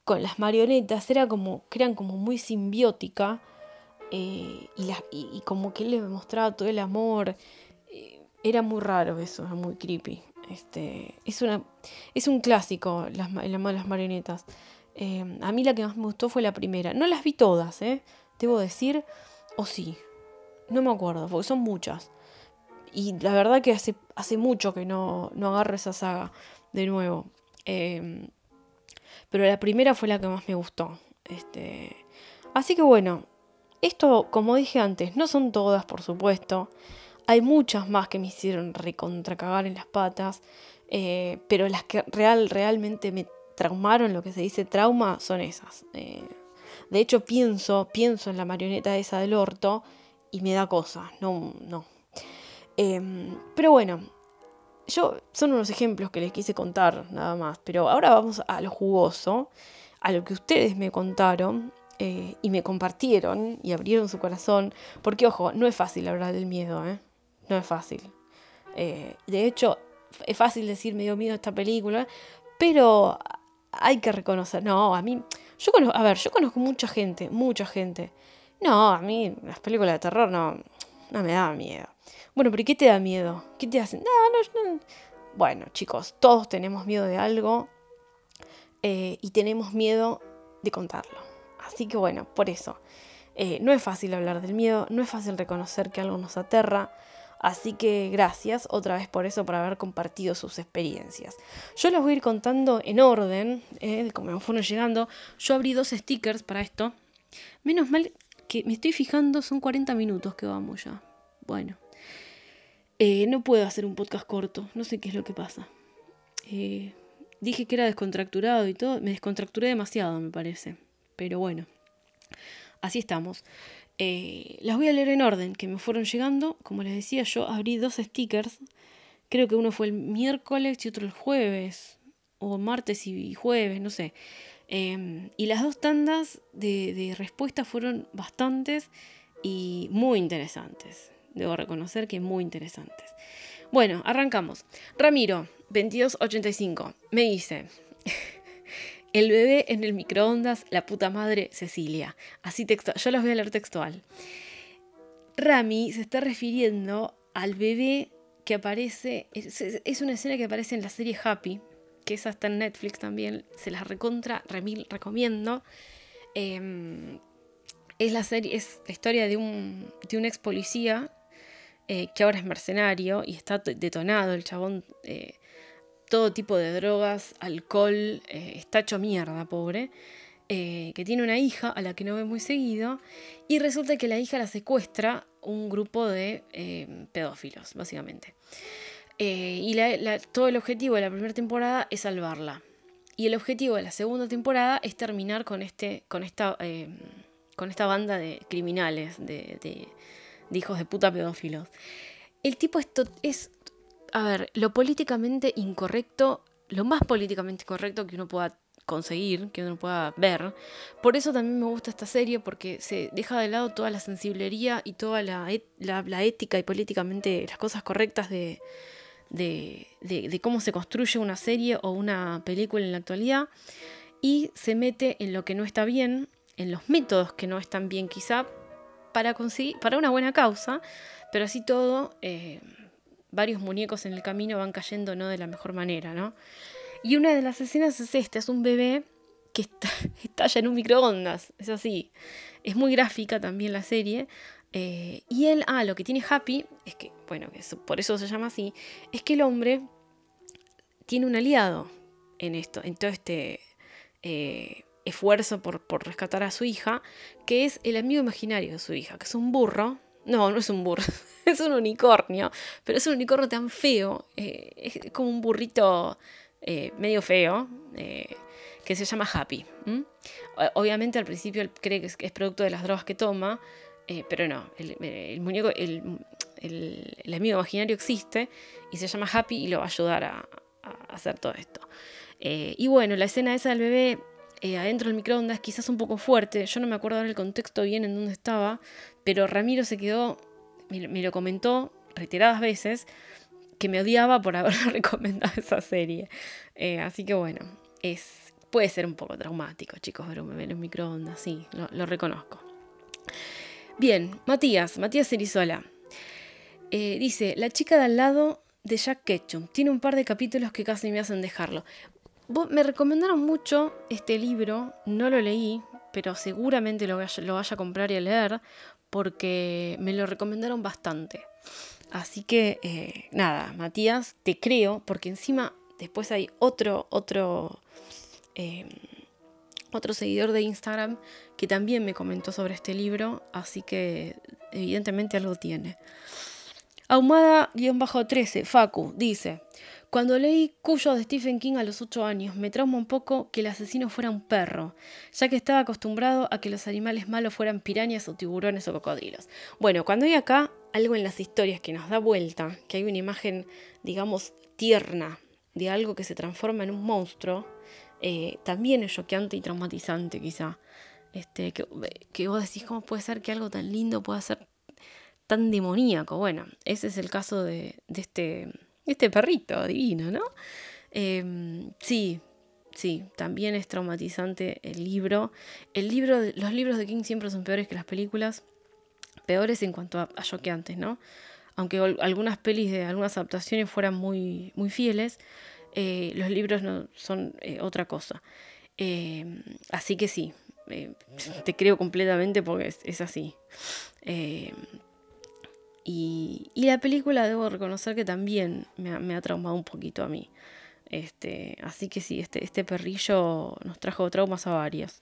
con las marionetas era como que eran como muy simbiótica eh, y, como que él le mostraba todo el amor. Eh, era muy raro eso, era muy creepy. Este, es, una, es un clásico las, el de las marionetas. a mí la que más me gustó fue la primera. No las vi todas, ¿eh? debo decir, o sí, no me acuerdo, porque son muchas. Y la verdad que hace, hace mucho que no, no agarro esa saga de nuevo. Pero la primera fue la que más me gustó. Este, así que bueno, esto, como dije antes, no son todas, por supuesto. Hay muchas más que me hicieron recontracagar en las patas. Eh, pero las que real, realmente me traumaron, lo que se dice trauma, son esas. Eh, de hecho, pienso, pienso en la marioneta esa del orto y me da cosa. No, no. Em, pero bueno, yo son unos ejemplos que les quise contar nada más. Pero ahora vamos a lo jugoso, a lo que ustedes me contaron. Eh, y me compartieron y abrieron su corazón, porque ojo, no es fácil hablar del miedo, ¿eh? No es fácil. Eh, de hecho, es fácil decir me dio miedo esta película, pero hay que reconocer, no, a mí, yo conozco, a ver, yo conozco mucha gente, mucha gente. No, a mí las películas de terror no, no me da miedo. Bueno, pero ¿qué te da miedo? ¿Qué te hacen? No, no, no. Bueno, chicos, todos tenemos miedo de algo eh, y tenemos miedo de contarlo. Así que bueno, por eso. Eh, no es fácil hablar del miedo, no es fácil reconocer que algo nos aterra. Así que gracias otra vez por eso, por haber compartido sus experiencias. Yo les voy a ir contando en orden, eh, como me fueron llegando. Yo abrí dos stickers para esto. Menos mal que me estoy fijando, son 40 minutos que vamos ya. Bueno, eh, no puedo hacer un podcast corto, no sé qué es lo que pasa. Eh, dije que era descontracturado y todo, me descontracturé demasiado, me parece. Pero bueno, así estamos. Eh, las voy a leer en orden, que me fueron llegando. Como les decía, yo abrí dos stickers. Creo que uno fue el miércoles y otro el jueves. O martes y jueves, no sé. Em, y las dos tandas de, de respuestas fueron bastantes y muy interesantes. Debo reconocer que muy interesantes. Bueno, arrancamos. Ramiro, 2285, me dice... El bebé en el microondas, la puta madre Cecilia. Así textual. Yo los voy a leer textual. Rami se está refiriendo al bebé que aparece. Es, una escena que aparece en la serie Happy, que esa está en Netflix también. Se las recontra, remil, recomiendo. Em, es la serie, es la historia de un, de un ex policía eh, que ahora es mercenario y está detonado. El chabón eh, todo tipo de drogas, alcohol, eh, está hecho mierda, pobre, eh, que tiene una hija a la que no ve muy seguido, y resulta que la hija la secuestra un grupo de eh, pedófilos, básicamente. y todo el objetivo de la primera temporada es salvarla. Y el objetivo de la segunda temporada es terminar con, este, con, esta, con esta banda de criminales, de, hijos de puta pedófilos. El tipo esto es a ver, lo políticamente incorrecto, lo más políticamente correcto que uno pueda conseguir, que uno pueda ver. Por eso también me gusta esta serie, porque se deja de lado toda la sensiblería y toda la, la, ética y políticamente las cosas correctas de, de, cómo se construye una serie o una película en la actualidad y se mete en lo que no está bien, en los métodos que no están bien quizá, para, para una buena causa, pero así todo... Eh, varios muñecos en el camino van cayendo no de la mejor manera, ¿no? Y una de las escenas es esta, es un bebé que estalla en un microondas, es así. Es muy gráfica también la serie. Eh, y él, ah, lo que tiene Happy, es que, bueno, por eso se llama así, es que el hombre tiene un aliado en esto, en todo este eh, esfuerzo por, por rescatar a su hija, que es el amigo imaginario de su hija, que es un burro, no, no es un burro, es un unicornio, pero es un unicornio tan feo, eh, es como un burrito eh, medio feo, eh, que se llama Happy. Obviamente al principio él cree que es, producto de las drogas que toma, pero no, el, muñeco, el, amigo imaginario existe y se llama Happy y lo va a ayudar a, a hacer todo esto. y bueno, la escena esa del bebé eh, adentro del microondas, quizás un poco fuerte. Yo no me acuerdo ahora el contexto bien en dónde estaba, pero Ramiro se quedó, me, lo comentó reiteradas veces, que me odiaba por haber recomendado esa serie. Eh, así que bueno, es, puede ser un poco traumático, chicos, ver un bebé en microondas, sí, lo, reconozco. Bien, Matías, Matías Cerizola. Eh, dice, la chica de al lado de Jack Ketchum. Tiene un par de capítulos que casi me hacen dejarlo me recomendaron mucho este libro, no lo leí, pero seguramente lo vaya, lo vaya a comprar y a leer porque me lo recomendaron bastante. Así que eh, nada, Matías, te creo, porque encima después hay otro, otro, em, otro seguidor de Instagram que también me comentó sobre este libro, así que evidentemente algo tiene. Ahumada-13, Facu, dice, cuando leí Cuyo de Stephen King a los 8 años, me trauma un poco que el asesino fuera un perro, ya que estaba acostumbrado a que los animales malos fueran pirañas o tiburones o cocodrilos. Bueno, cuando hay acá algo en las historias que nos da vuelta, que hay una imagen, digamos, tierna de algo que se transforma en un monstruo, eh, también es choqueante y traumatizante quizá. Este, que, que vos decís, ¿cómo puede ser que algo tan lindo pueda ser tan demoníaco? Bueno, ese es el caso de, este, este perrito divino, ¿no? Em, sí, sí, también es traumatizante el libro. El libro, los libros de King siempre son peores que las películas, peores en cuanto a, a antes, ¿no? Aunque algunas pelis de algunas adaptaciones fueran muy, muy fieles, eh, los libros no son eh, otra cosa. Em, así que sí, eh, te creo completamente porque es, así. Em, y, la película debo reconocer que también me ha, traumado un poquito a mí. Este, así que sí, este, este perrillo nos trajo traumas a varios.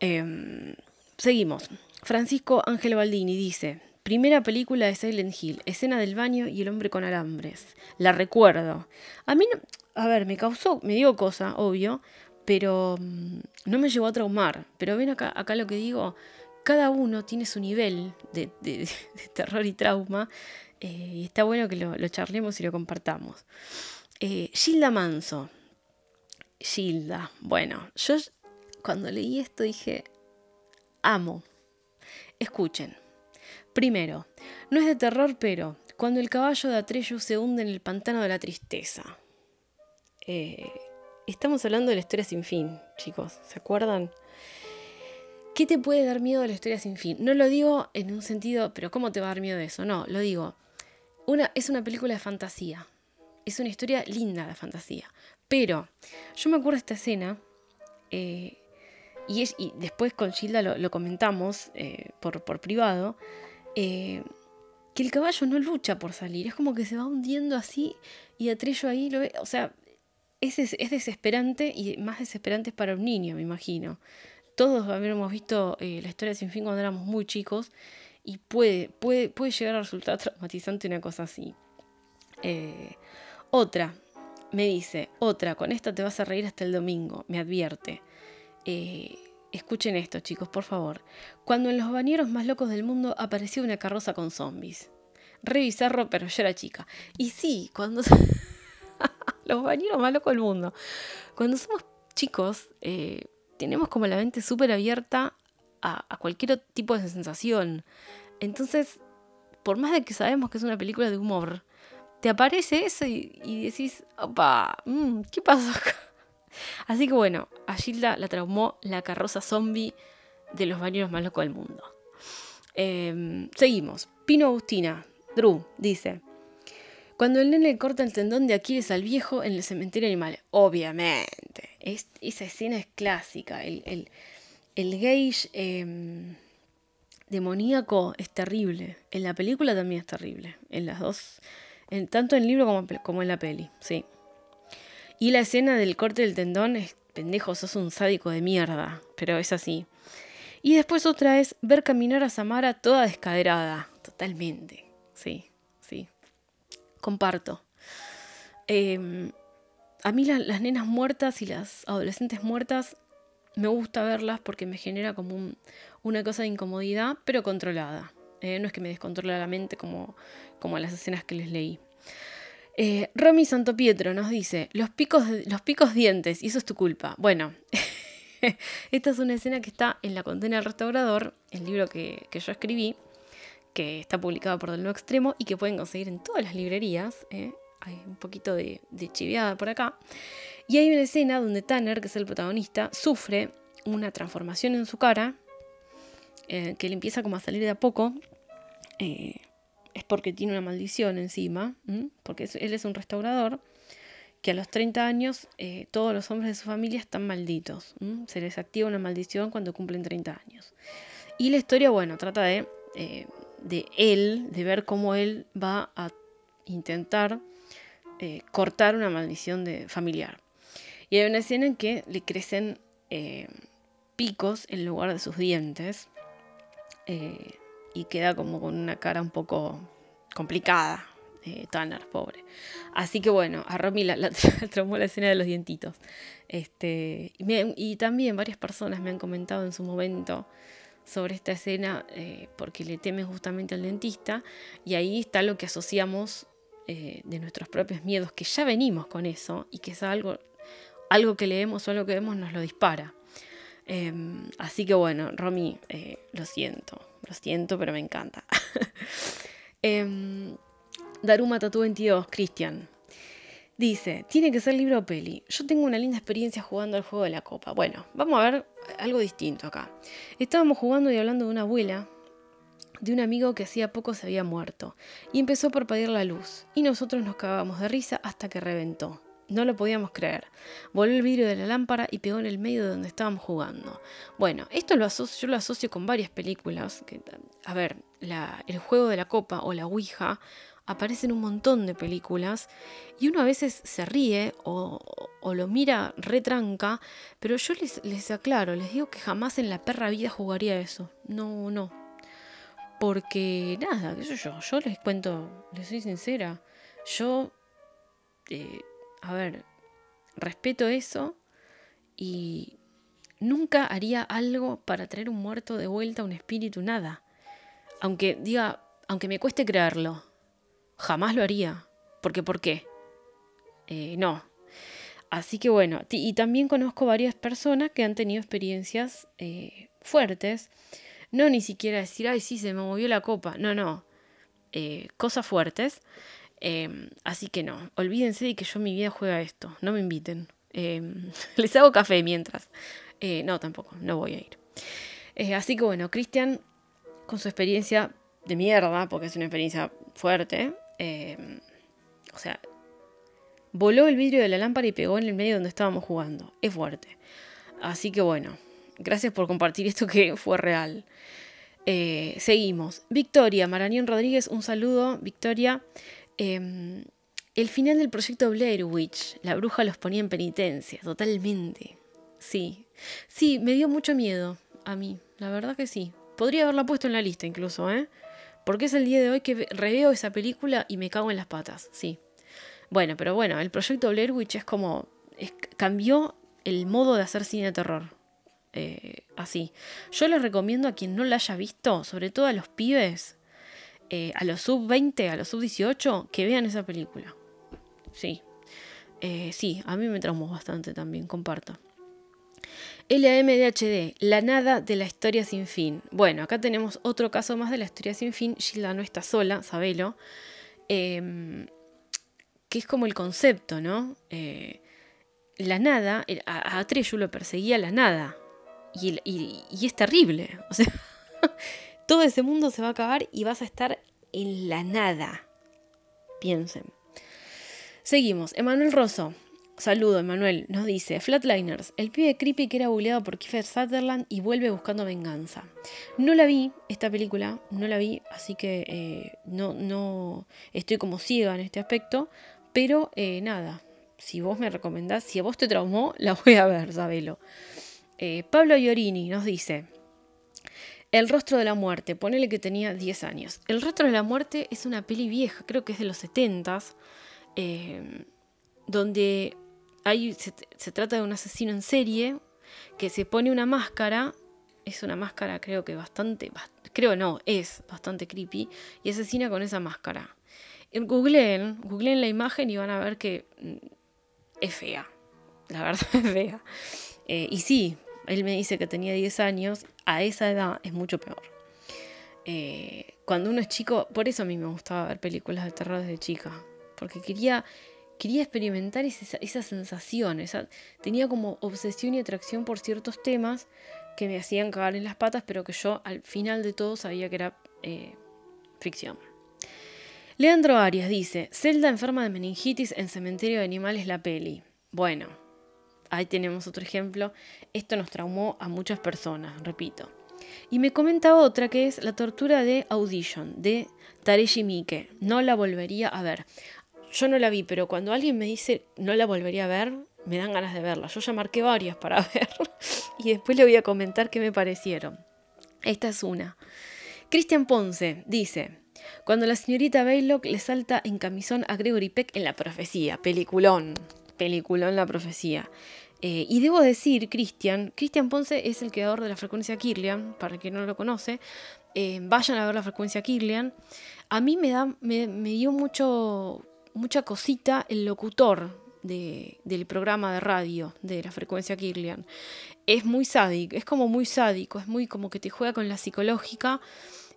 Em, seguimos. Francisco Ángel Baldini dice, primera película de Silent Hill, escena del baño y el hombre con alambres. La recuerdo. A mí, a ver, me causó, me dio cosa, obvio, pero mm, no me llevó a traumar. Pero ven acá, acá lo que digo, cada uno tiene su nivel de, terror y trauma, eh, y está bueno que lo, charlemos y lo compartamos. Eh, Gilda Manso. Gilda. Bueno, yo cuando leí esto dije, amo. Escuchen. Primero, no es de terror, pero cuando el caballo de Atreyu se hunde en el pantano de la tristeza. Eh, Estamos hablando de la historia sin fin, chicos, ¿se acuerdan? ¿Qué te puede dar miedo de la historia sin fin? No lo digo en un sentido, pero ¿cómo te va a dar miedo de eso? No, lo digo. Una, es una película de fantasía. Es una historia linda de fantasía. Pero yo me acuerdo de esta escena, eh, y, después con Gilda lo, comentamos eh, por, privado, eh, que el caballo no lucha por salir. Es como que se va hundiendo así y Atrello ahí lo ve. O sea, es, es, desesperante y más desesperante es para un niño, me imagino. Todos habíamos visto eh, la historia sin fin cuando éramos muy chicos y puede, puede, puede llegar a resultar traumatizante una cosa así. Eh, otra, me dice, otra, con esta te vas a reír hasta el domingo, me advierte. Eh, escuchen esto, chicos, por favor. Cuando en los bañeros más locos del mundo apareció una carroza con zombies. Re bizarro, pero yo era chica. Y sí, cuando... los bañeros más locos del mundo. Cuando somos chicos, tenemos como la mente súper abierta a, cualquier tipo de sensación. Entonces, por más de que sabemos que es una película de humor, te aparece eso y, decís, opa, mm, ¿qué pasó acá? Así que bueno, a Gilda la traumó la carroza zombie de los bañeros más locos del mundo. Em, seguimos. Pino Agustina, Drew, dice, cuando el nene corta el tendón de Aquiles al viejo en el cementerio animal. Obviamente. Esa escena es clásica. El, el, el em, demoníaco es terrible. En la película también es terrible. En las dos. En, tanto en el libro como, como en la peli. Sí. Y la escena del corte del tendón es. Pendejo, sos un sádico de mierda. Pero es así. Y después otra es ver caminar a Samara toda descaderada. Totalmente. Sí comparto. Em, a mí las nenas muertas y las adolescentes muertas me gusta verlas porque me genera como una cosa de incomodidad, pero controlada. Eh, no es que me descontrola la mente como, como las escenas que les leí. Eh, Romy Santopietro nos dice, los picos, los picos dientes, y eso es tu culpa. Bueno, esta es una escena que está en La condena del restaurador, el libro que, que yo escribí, que está publicado por Del Nuevo Extremo y que pueden conseguir en todas las librerías. ¿eh? Hay un poquito de, chiviada por acá. Y hay una escena donde Tanner, que es el protagonista, sufre una transformación en su cara, eh, que le empieza como a salir de a poco. Eh, es porque tiene una maldición encima, porque él es un restaurador, que a los 30 años todos los hombres de su familia están malditos. Se les activa una maldición cuando cumplen 30 años. Y la historia, bueno, trata de de él, de ver cómo él va a intentar eh, cortar una maldición de familiar. Y hay una escena en que le crecen eh, picos en lugar de sus dientes eh, y queda como con una cara un poco complicada. Tanner, pobre. Así que bueno, a Romy la, la, traumó la escena de los dientitos. Este, y también varias personas me han comentado en su momento sobre esta escena porque le teme justamente al dentista y ahí está lo que asociamos eh, de nuestros propios miedos, que ya venimos con eso y que es algo, algo que leemos o algo que vemos nos lo dispara. Em, así que bueno, Romy, eh, lo siento, lo siento, pero me encanta. eh, Daruma Tatu 22, Cristian. Dice, tiene que ser libro o peli. Yo tengo una linda experiencia jugando al juego de la copa. Bueno, vamos a ver algo distinto acá. Estábamos jugando y hablando de una abuela, de un amigo que hacía poco se había muerto, y empezó por pedir la luz, y nosotros nos cagábamos de risa hasta que reventó. No lo podíamos creer. Voló el vidrio de la lámpara y pegó en el medio de donde estábamos jugando. Bueno, esto lo asocio, yo lo asocio con varias películas. Que, a ver, el juego de la copa o la Ouija aparecen un montón de películas y uno a veces se ríe o, lo mira retranca, pero yo les, les, aclaro, les digo que jamás en la perra vida jugaría eso. No, no. Porque nada, qué sé yo, yo les cuento, les soy sincera, yo, eh, a ver, respeto eso y nunca haría algo para traer un muerto de vuelta, un espíritu, nada. Aunque diga, aunque me cueste creerlo, jamás lo haría. Porque, ¿por qué? Eh, no. Así que bueno, y también conozco varias personas que han tenido experiencias eh, fuertes. No ni siquiera decir, ay, sí, se me movió la copa. No, no. Eh, cosas fuertes. Em, así que no, olvídense de que yo en mi vida juega esto. No me inviten. Em, les hago café mientras. no, tampoco, no voy a ir. así que bueno, Cristian, con su experiencia de mierda, porque es una experiencia fuerte, Em, o sea, voló el vidrio de la lámpara y pegó en el medio donde estábamos jugando. Es fuerte. Así que bueno, gracias por compartir esto que fue real. Eh, seguimos. Victoria, Marañón Rodríguez, un saludo. Victoria. Em, el final del proyecto Blair Witch, la bruja los ponía en penitencia, totalmente. Sí, sí, me dio mucho miedo a mí, la verdad que sí. Podría haberla puesto en la lista incluso, ¿eh? Porque es el día de hoy que reveo esa película y me cago en las patas, sí. Bueno, pero bueno, el proyecto Blair Witch es como. cambió el modo de hacer cine de terror. Eh, así. Yo les recomiendo a quien no la haya visto, sobre todo a los pibes, eh, a los sub 20, a los sub 18, que vean esa película. Sí. Eh, sí, a mí me traumó bastante también, comparto. LAMDHD, la nada de la historia sin fin. Bueno, acá tenemos otro caso más de la historia sin fin. Gilda no está sola, sabelo. Em, que es como el concepto, ¿no? La nada, a, a lo perseguía la nada. Y, es terrible. O sea, todo ese mundo se va a acabar y vas a estar en la nada. Piensen. Seguimos. Emanuel Rosso. Saludo, Emanuel. Nos dice, Flatliners, el pibe creepy que era bulleado por Kiefer Sutherland y vuelve buscando venganza. No la vi, esta película, no la vi, así que eh, no, no estoy como ciega en este aspecto, pero eh, nada, si vos me recomendás, si a vos te traumó, la voy a ver, sabelo. Eh, Pablo Iorini nos dice, el rostro de la muerte, ponele que tenía 10 años. El rostro de la muerte es una peli vieja, creo que es de los 70s, donde se, trata de un asesino en serie que se pone una máscara. Es una máscara, creo que bastante. Creo no, es bastante creepy. Y asesina con esa máscara. En googleen, googleen la imagen y van a ver que mm, es fea. La verdad es fea. Eh, y sí, él me dice que tenía 10 años. A esa edad es mucho peor. Eh, cuando uno es chico, por eso a mí me gustaba ver películas de terror desde chica. Porque quería quería experimentar esa, sensación, tenía como obsesión y atracción por ciertos temas que me hacían cagar en las patas, pero que yo al final de todo sabía que era eh, ficción. Leandro Arias dice, Zelda enferma de meningitis en Cementerio de Animales la peli. Bueno, ahí tenemos otro ejemplo. Esto nos traumó a muchas personas, repito. Y me comenta otra que es la tortura de Audition, de Tareshi Miike. No la volvería a ver. Yo no la vi, pero cuando alguien me dice no la volvería a ver, me dan ganas de verla. Yo ya marqué varias para ver y después le voy a comentar qué me parecieron. Esta es una. Cristian Ponce dice, cuando la señorita Baylock le salta en camisón a Gregory Peck en la profecía, peliculón, peliculón la profecía. Eh, y debo decir, Cristian, Cristian Ponce es el creador de la frecuencia Kirlian, para el que no lo conoce, eh, vayan a ver la frecuencia Kirlian. A mí me, da, me dio mucho, mucha cosita el locutor. del programa de radio de la frecuencia Kirlian. Es muy sádico, es como muy sádico, es muy como que te juega con la psicológica,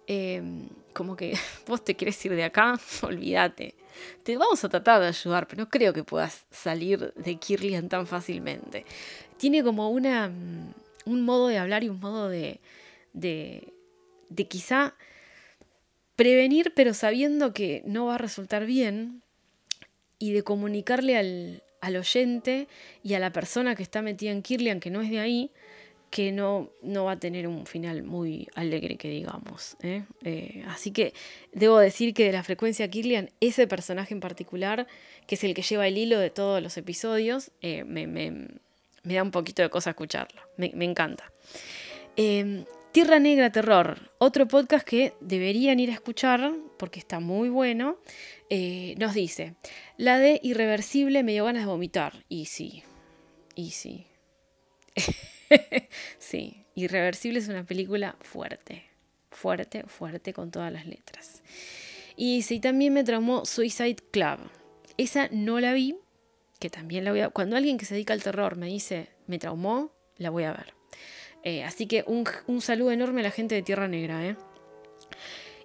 em, como que vos te querés ir de acá, olvídate. Te vamos a tratar de ayudar, pero no creo que puedas salir de Kirlian tan fácilmente. Tiene como una, mm, un modo de hablar y un modo de, de, de quizá prevenir, pero sabiendo que no va a resultar bien, y de comunicarle al, al, oyente y a la persona que está metida en Kirlian, que no es de ahí, que no, no va a tener un final muy alegre, que digamos. ¿eh? Eh, así que debo decir que de la frecuencia Kirlian, ese personaje en particular, que es el que lleva el hilo de todos los episodios, eh, me, me, da un poquito de cosa escucharlo. Me, me encanta. Tierra Negra Terror, otro podcast que deberían ir a escuchar porque está muy bueno, nos dice, la de Irreversible me dio ganas de vomitar. Y sí, y sí. sí, Irreversible es una película fuerte, fuerte, fuerte con todas las letras. Y sí, también me traumó Suicide Club. Esa no la vi, que también la voy a... Cuando alguien que se dedica al terror me dice, me traumó, la voy a ver. Eh, así que un, saludo enorme a la gente de Tierra Negra. ¿eh?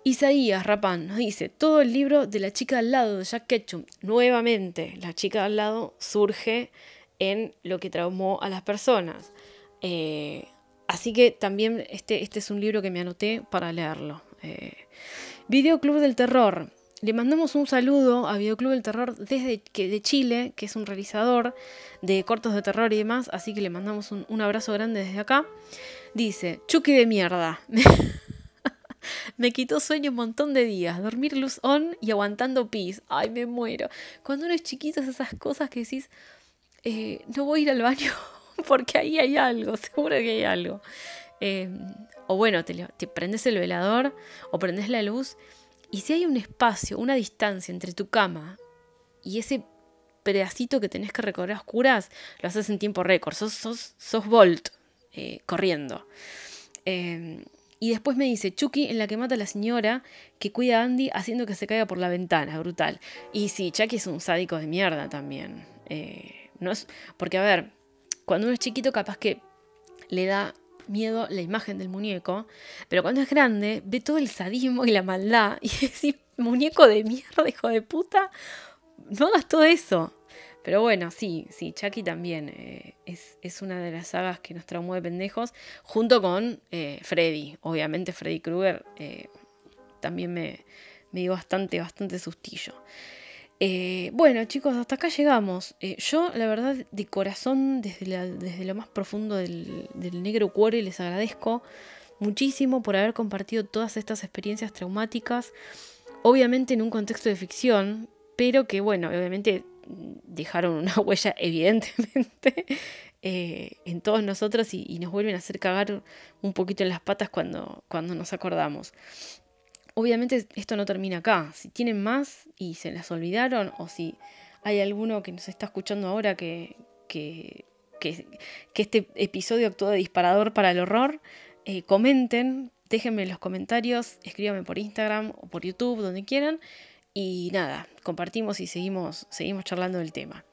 Isaías Rapán nos dice, todo el libro de la chica al lado de Jack Ketchum. Nuevamente, la chica al lado surge en lo que traumó a las personas. Eh, así que también este, este es un libro que me anoté para leerlo. Eh, Videoclub del Terror. Le mandamos un saludo a Videoclub del Terror desde de Chile, que es un realizador de cortos de terror y demás, así que le mandamos un, abrazo grande desde acá. Dice, Chucky de mierda. me quitó sueño un montón de días, dormir luz on y aguantando pis. Ay, me muero. Cuando uno es chiquito es esas cosas que decís, eh, no voy a ir al baño porque ahí hay algo, seguro que hay algo. Em, o bueno, te, prendes el velador o prendes la luz y si hay un espacio, una distancia entre tu cama y ese pedacito que tenés que recorrer a oscuras, lo haces en tiempo récord. Sos, sos, sos Bolt eh, corriendo. Em, y después me dice, Chucky en la que mata a la señora que cuida a Andy haciendo que se caiga por la ventana, brutal. Y sí, Chucky es un sádico de mierda también. Eh, no es, porque a ver, cuando uno es chiquito capaz que le da miedo la imagen del muñeco, pero cuando es grande ve todo el sadismo y la maldad y decís, muñeco de mierda, hijo de puta, no hagas todo eso. Pero bueno, sí, sí, Chucky también eh, es, una de las sagas que nos traumó de pendejos, junto con eh, Freddy. Obviamente Freddy Krueger eh, también me, me dio bastante, bastante sustillo. Eh, bueno, chicos, hasta acá llegamos. Eh, yo, la verdad, de corazón, desde, desde lo más profundo del, negro cuore, les agradezco muchísimo por haber compartido todas estas experiencias traumáticas. Obviamente en un contexto de ficción, pero que, bueno, obviamente dejaron una huella, evidentemente, eh, en todos nosotros y, y, nos vuelven a hacer cagar un poquito en las patas cuando, cuando nos acordamos. Obviamente esto no termina acá. Si tienen más y se las olvidaron, o si hay alguno que nos está escuchando ahora que, que, este episodio actuó de disparador para el horror, eh, comenten, déjenme en los comentarios, escríbanme por Instagram o por YouTube, donde quieran. Y nada, compartimos y seguimos, seguimos charlando del tema.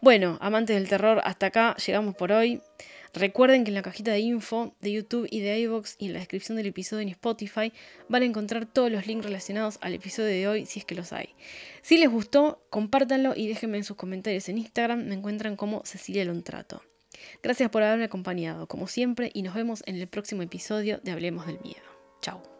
Bueno, amantes del terror, hasta acá llegamos por hoy. Recuerden que en la cajita de info de YouTube y de iVoox y en la descripción del episodio en Spotify van a encontrar todos los links relacionados al episodio de hoy si es que los hay. Si les gustó, compártanlo y déjenme en sus comentarios en Instagram, me encuentran como Cecilia Lontrato. Gracias por haberme acompañado, como siempre, y nos vemos en el próximo episodio de Hablemos del Miedo. Chao.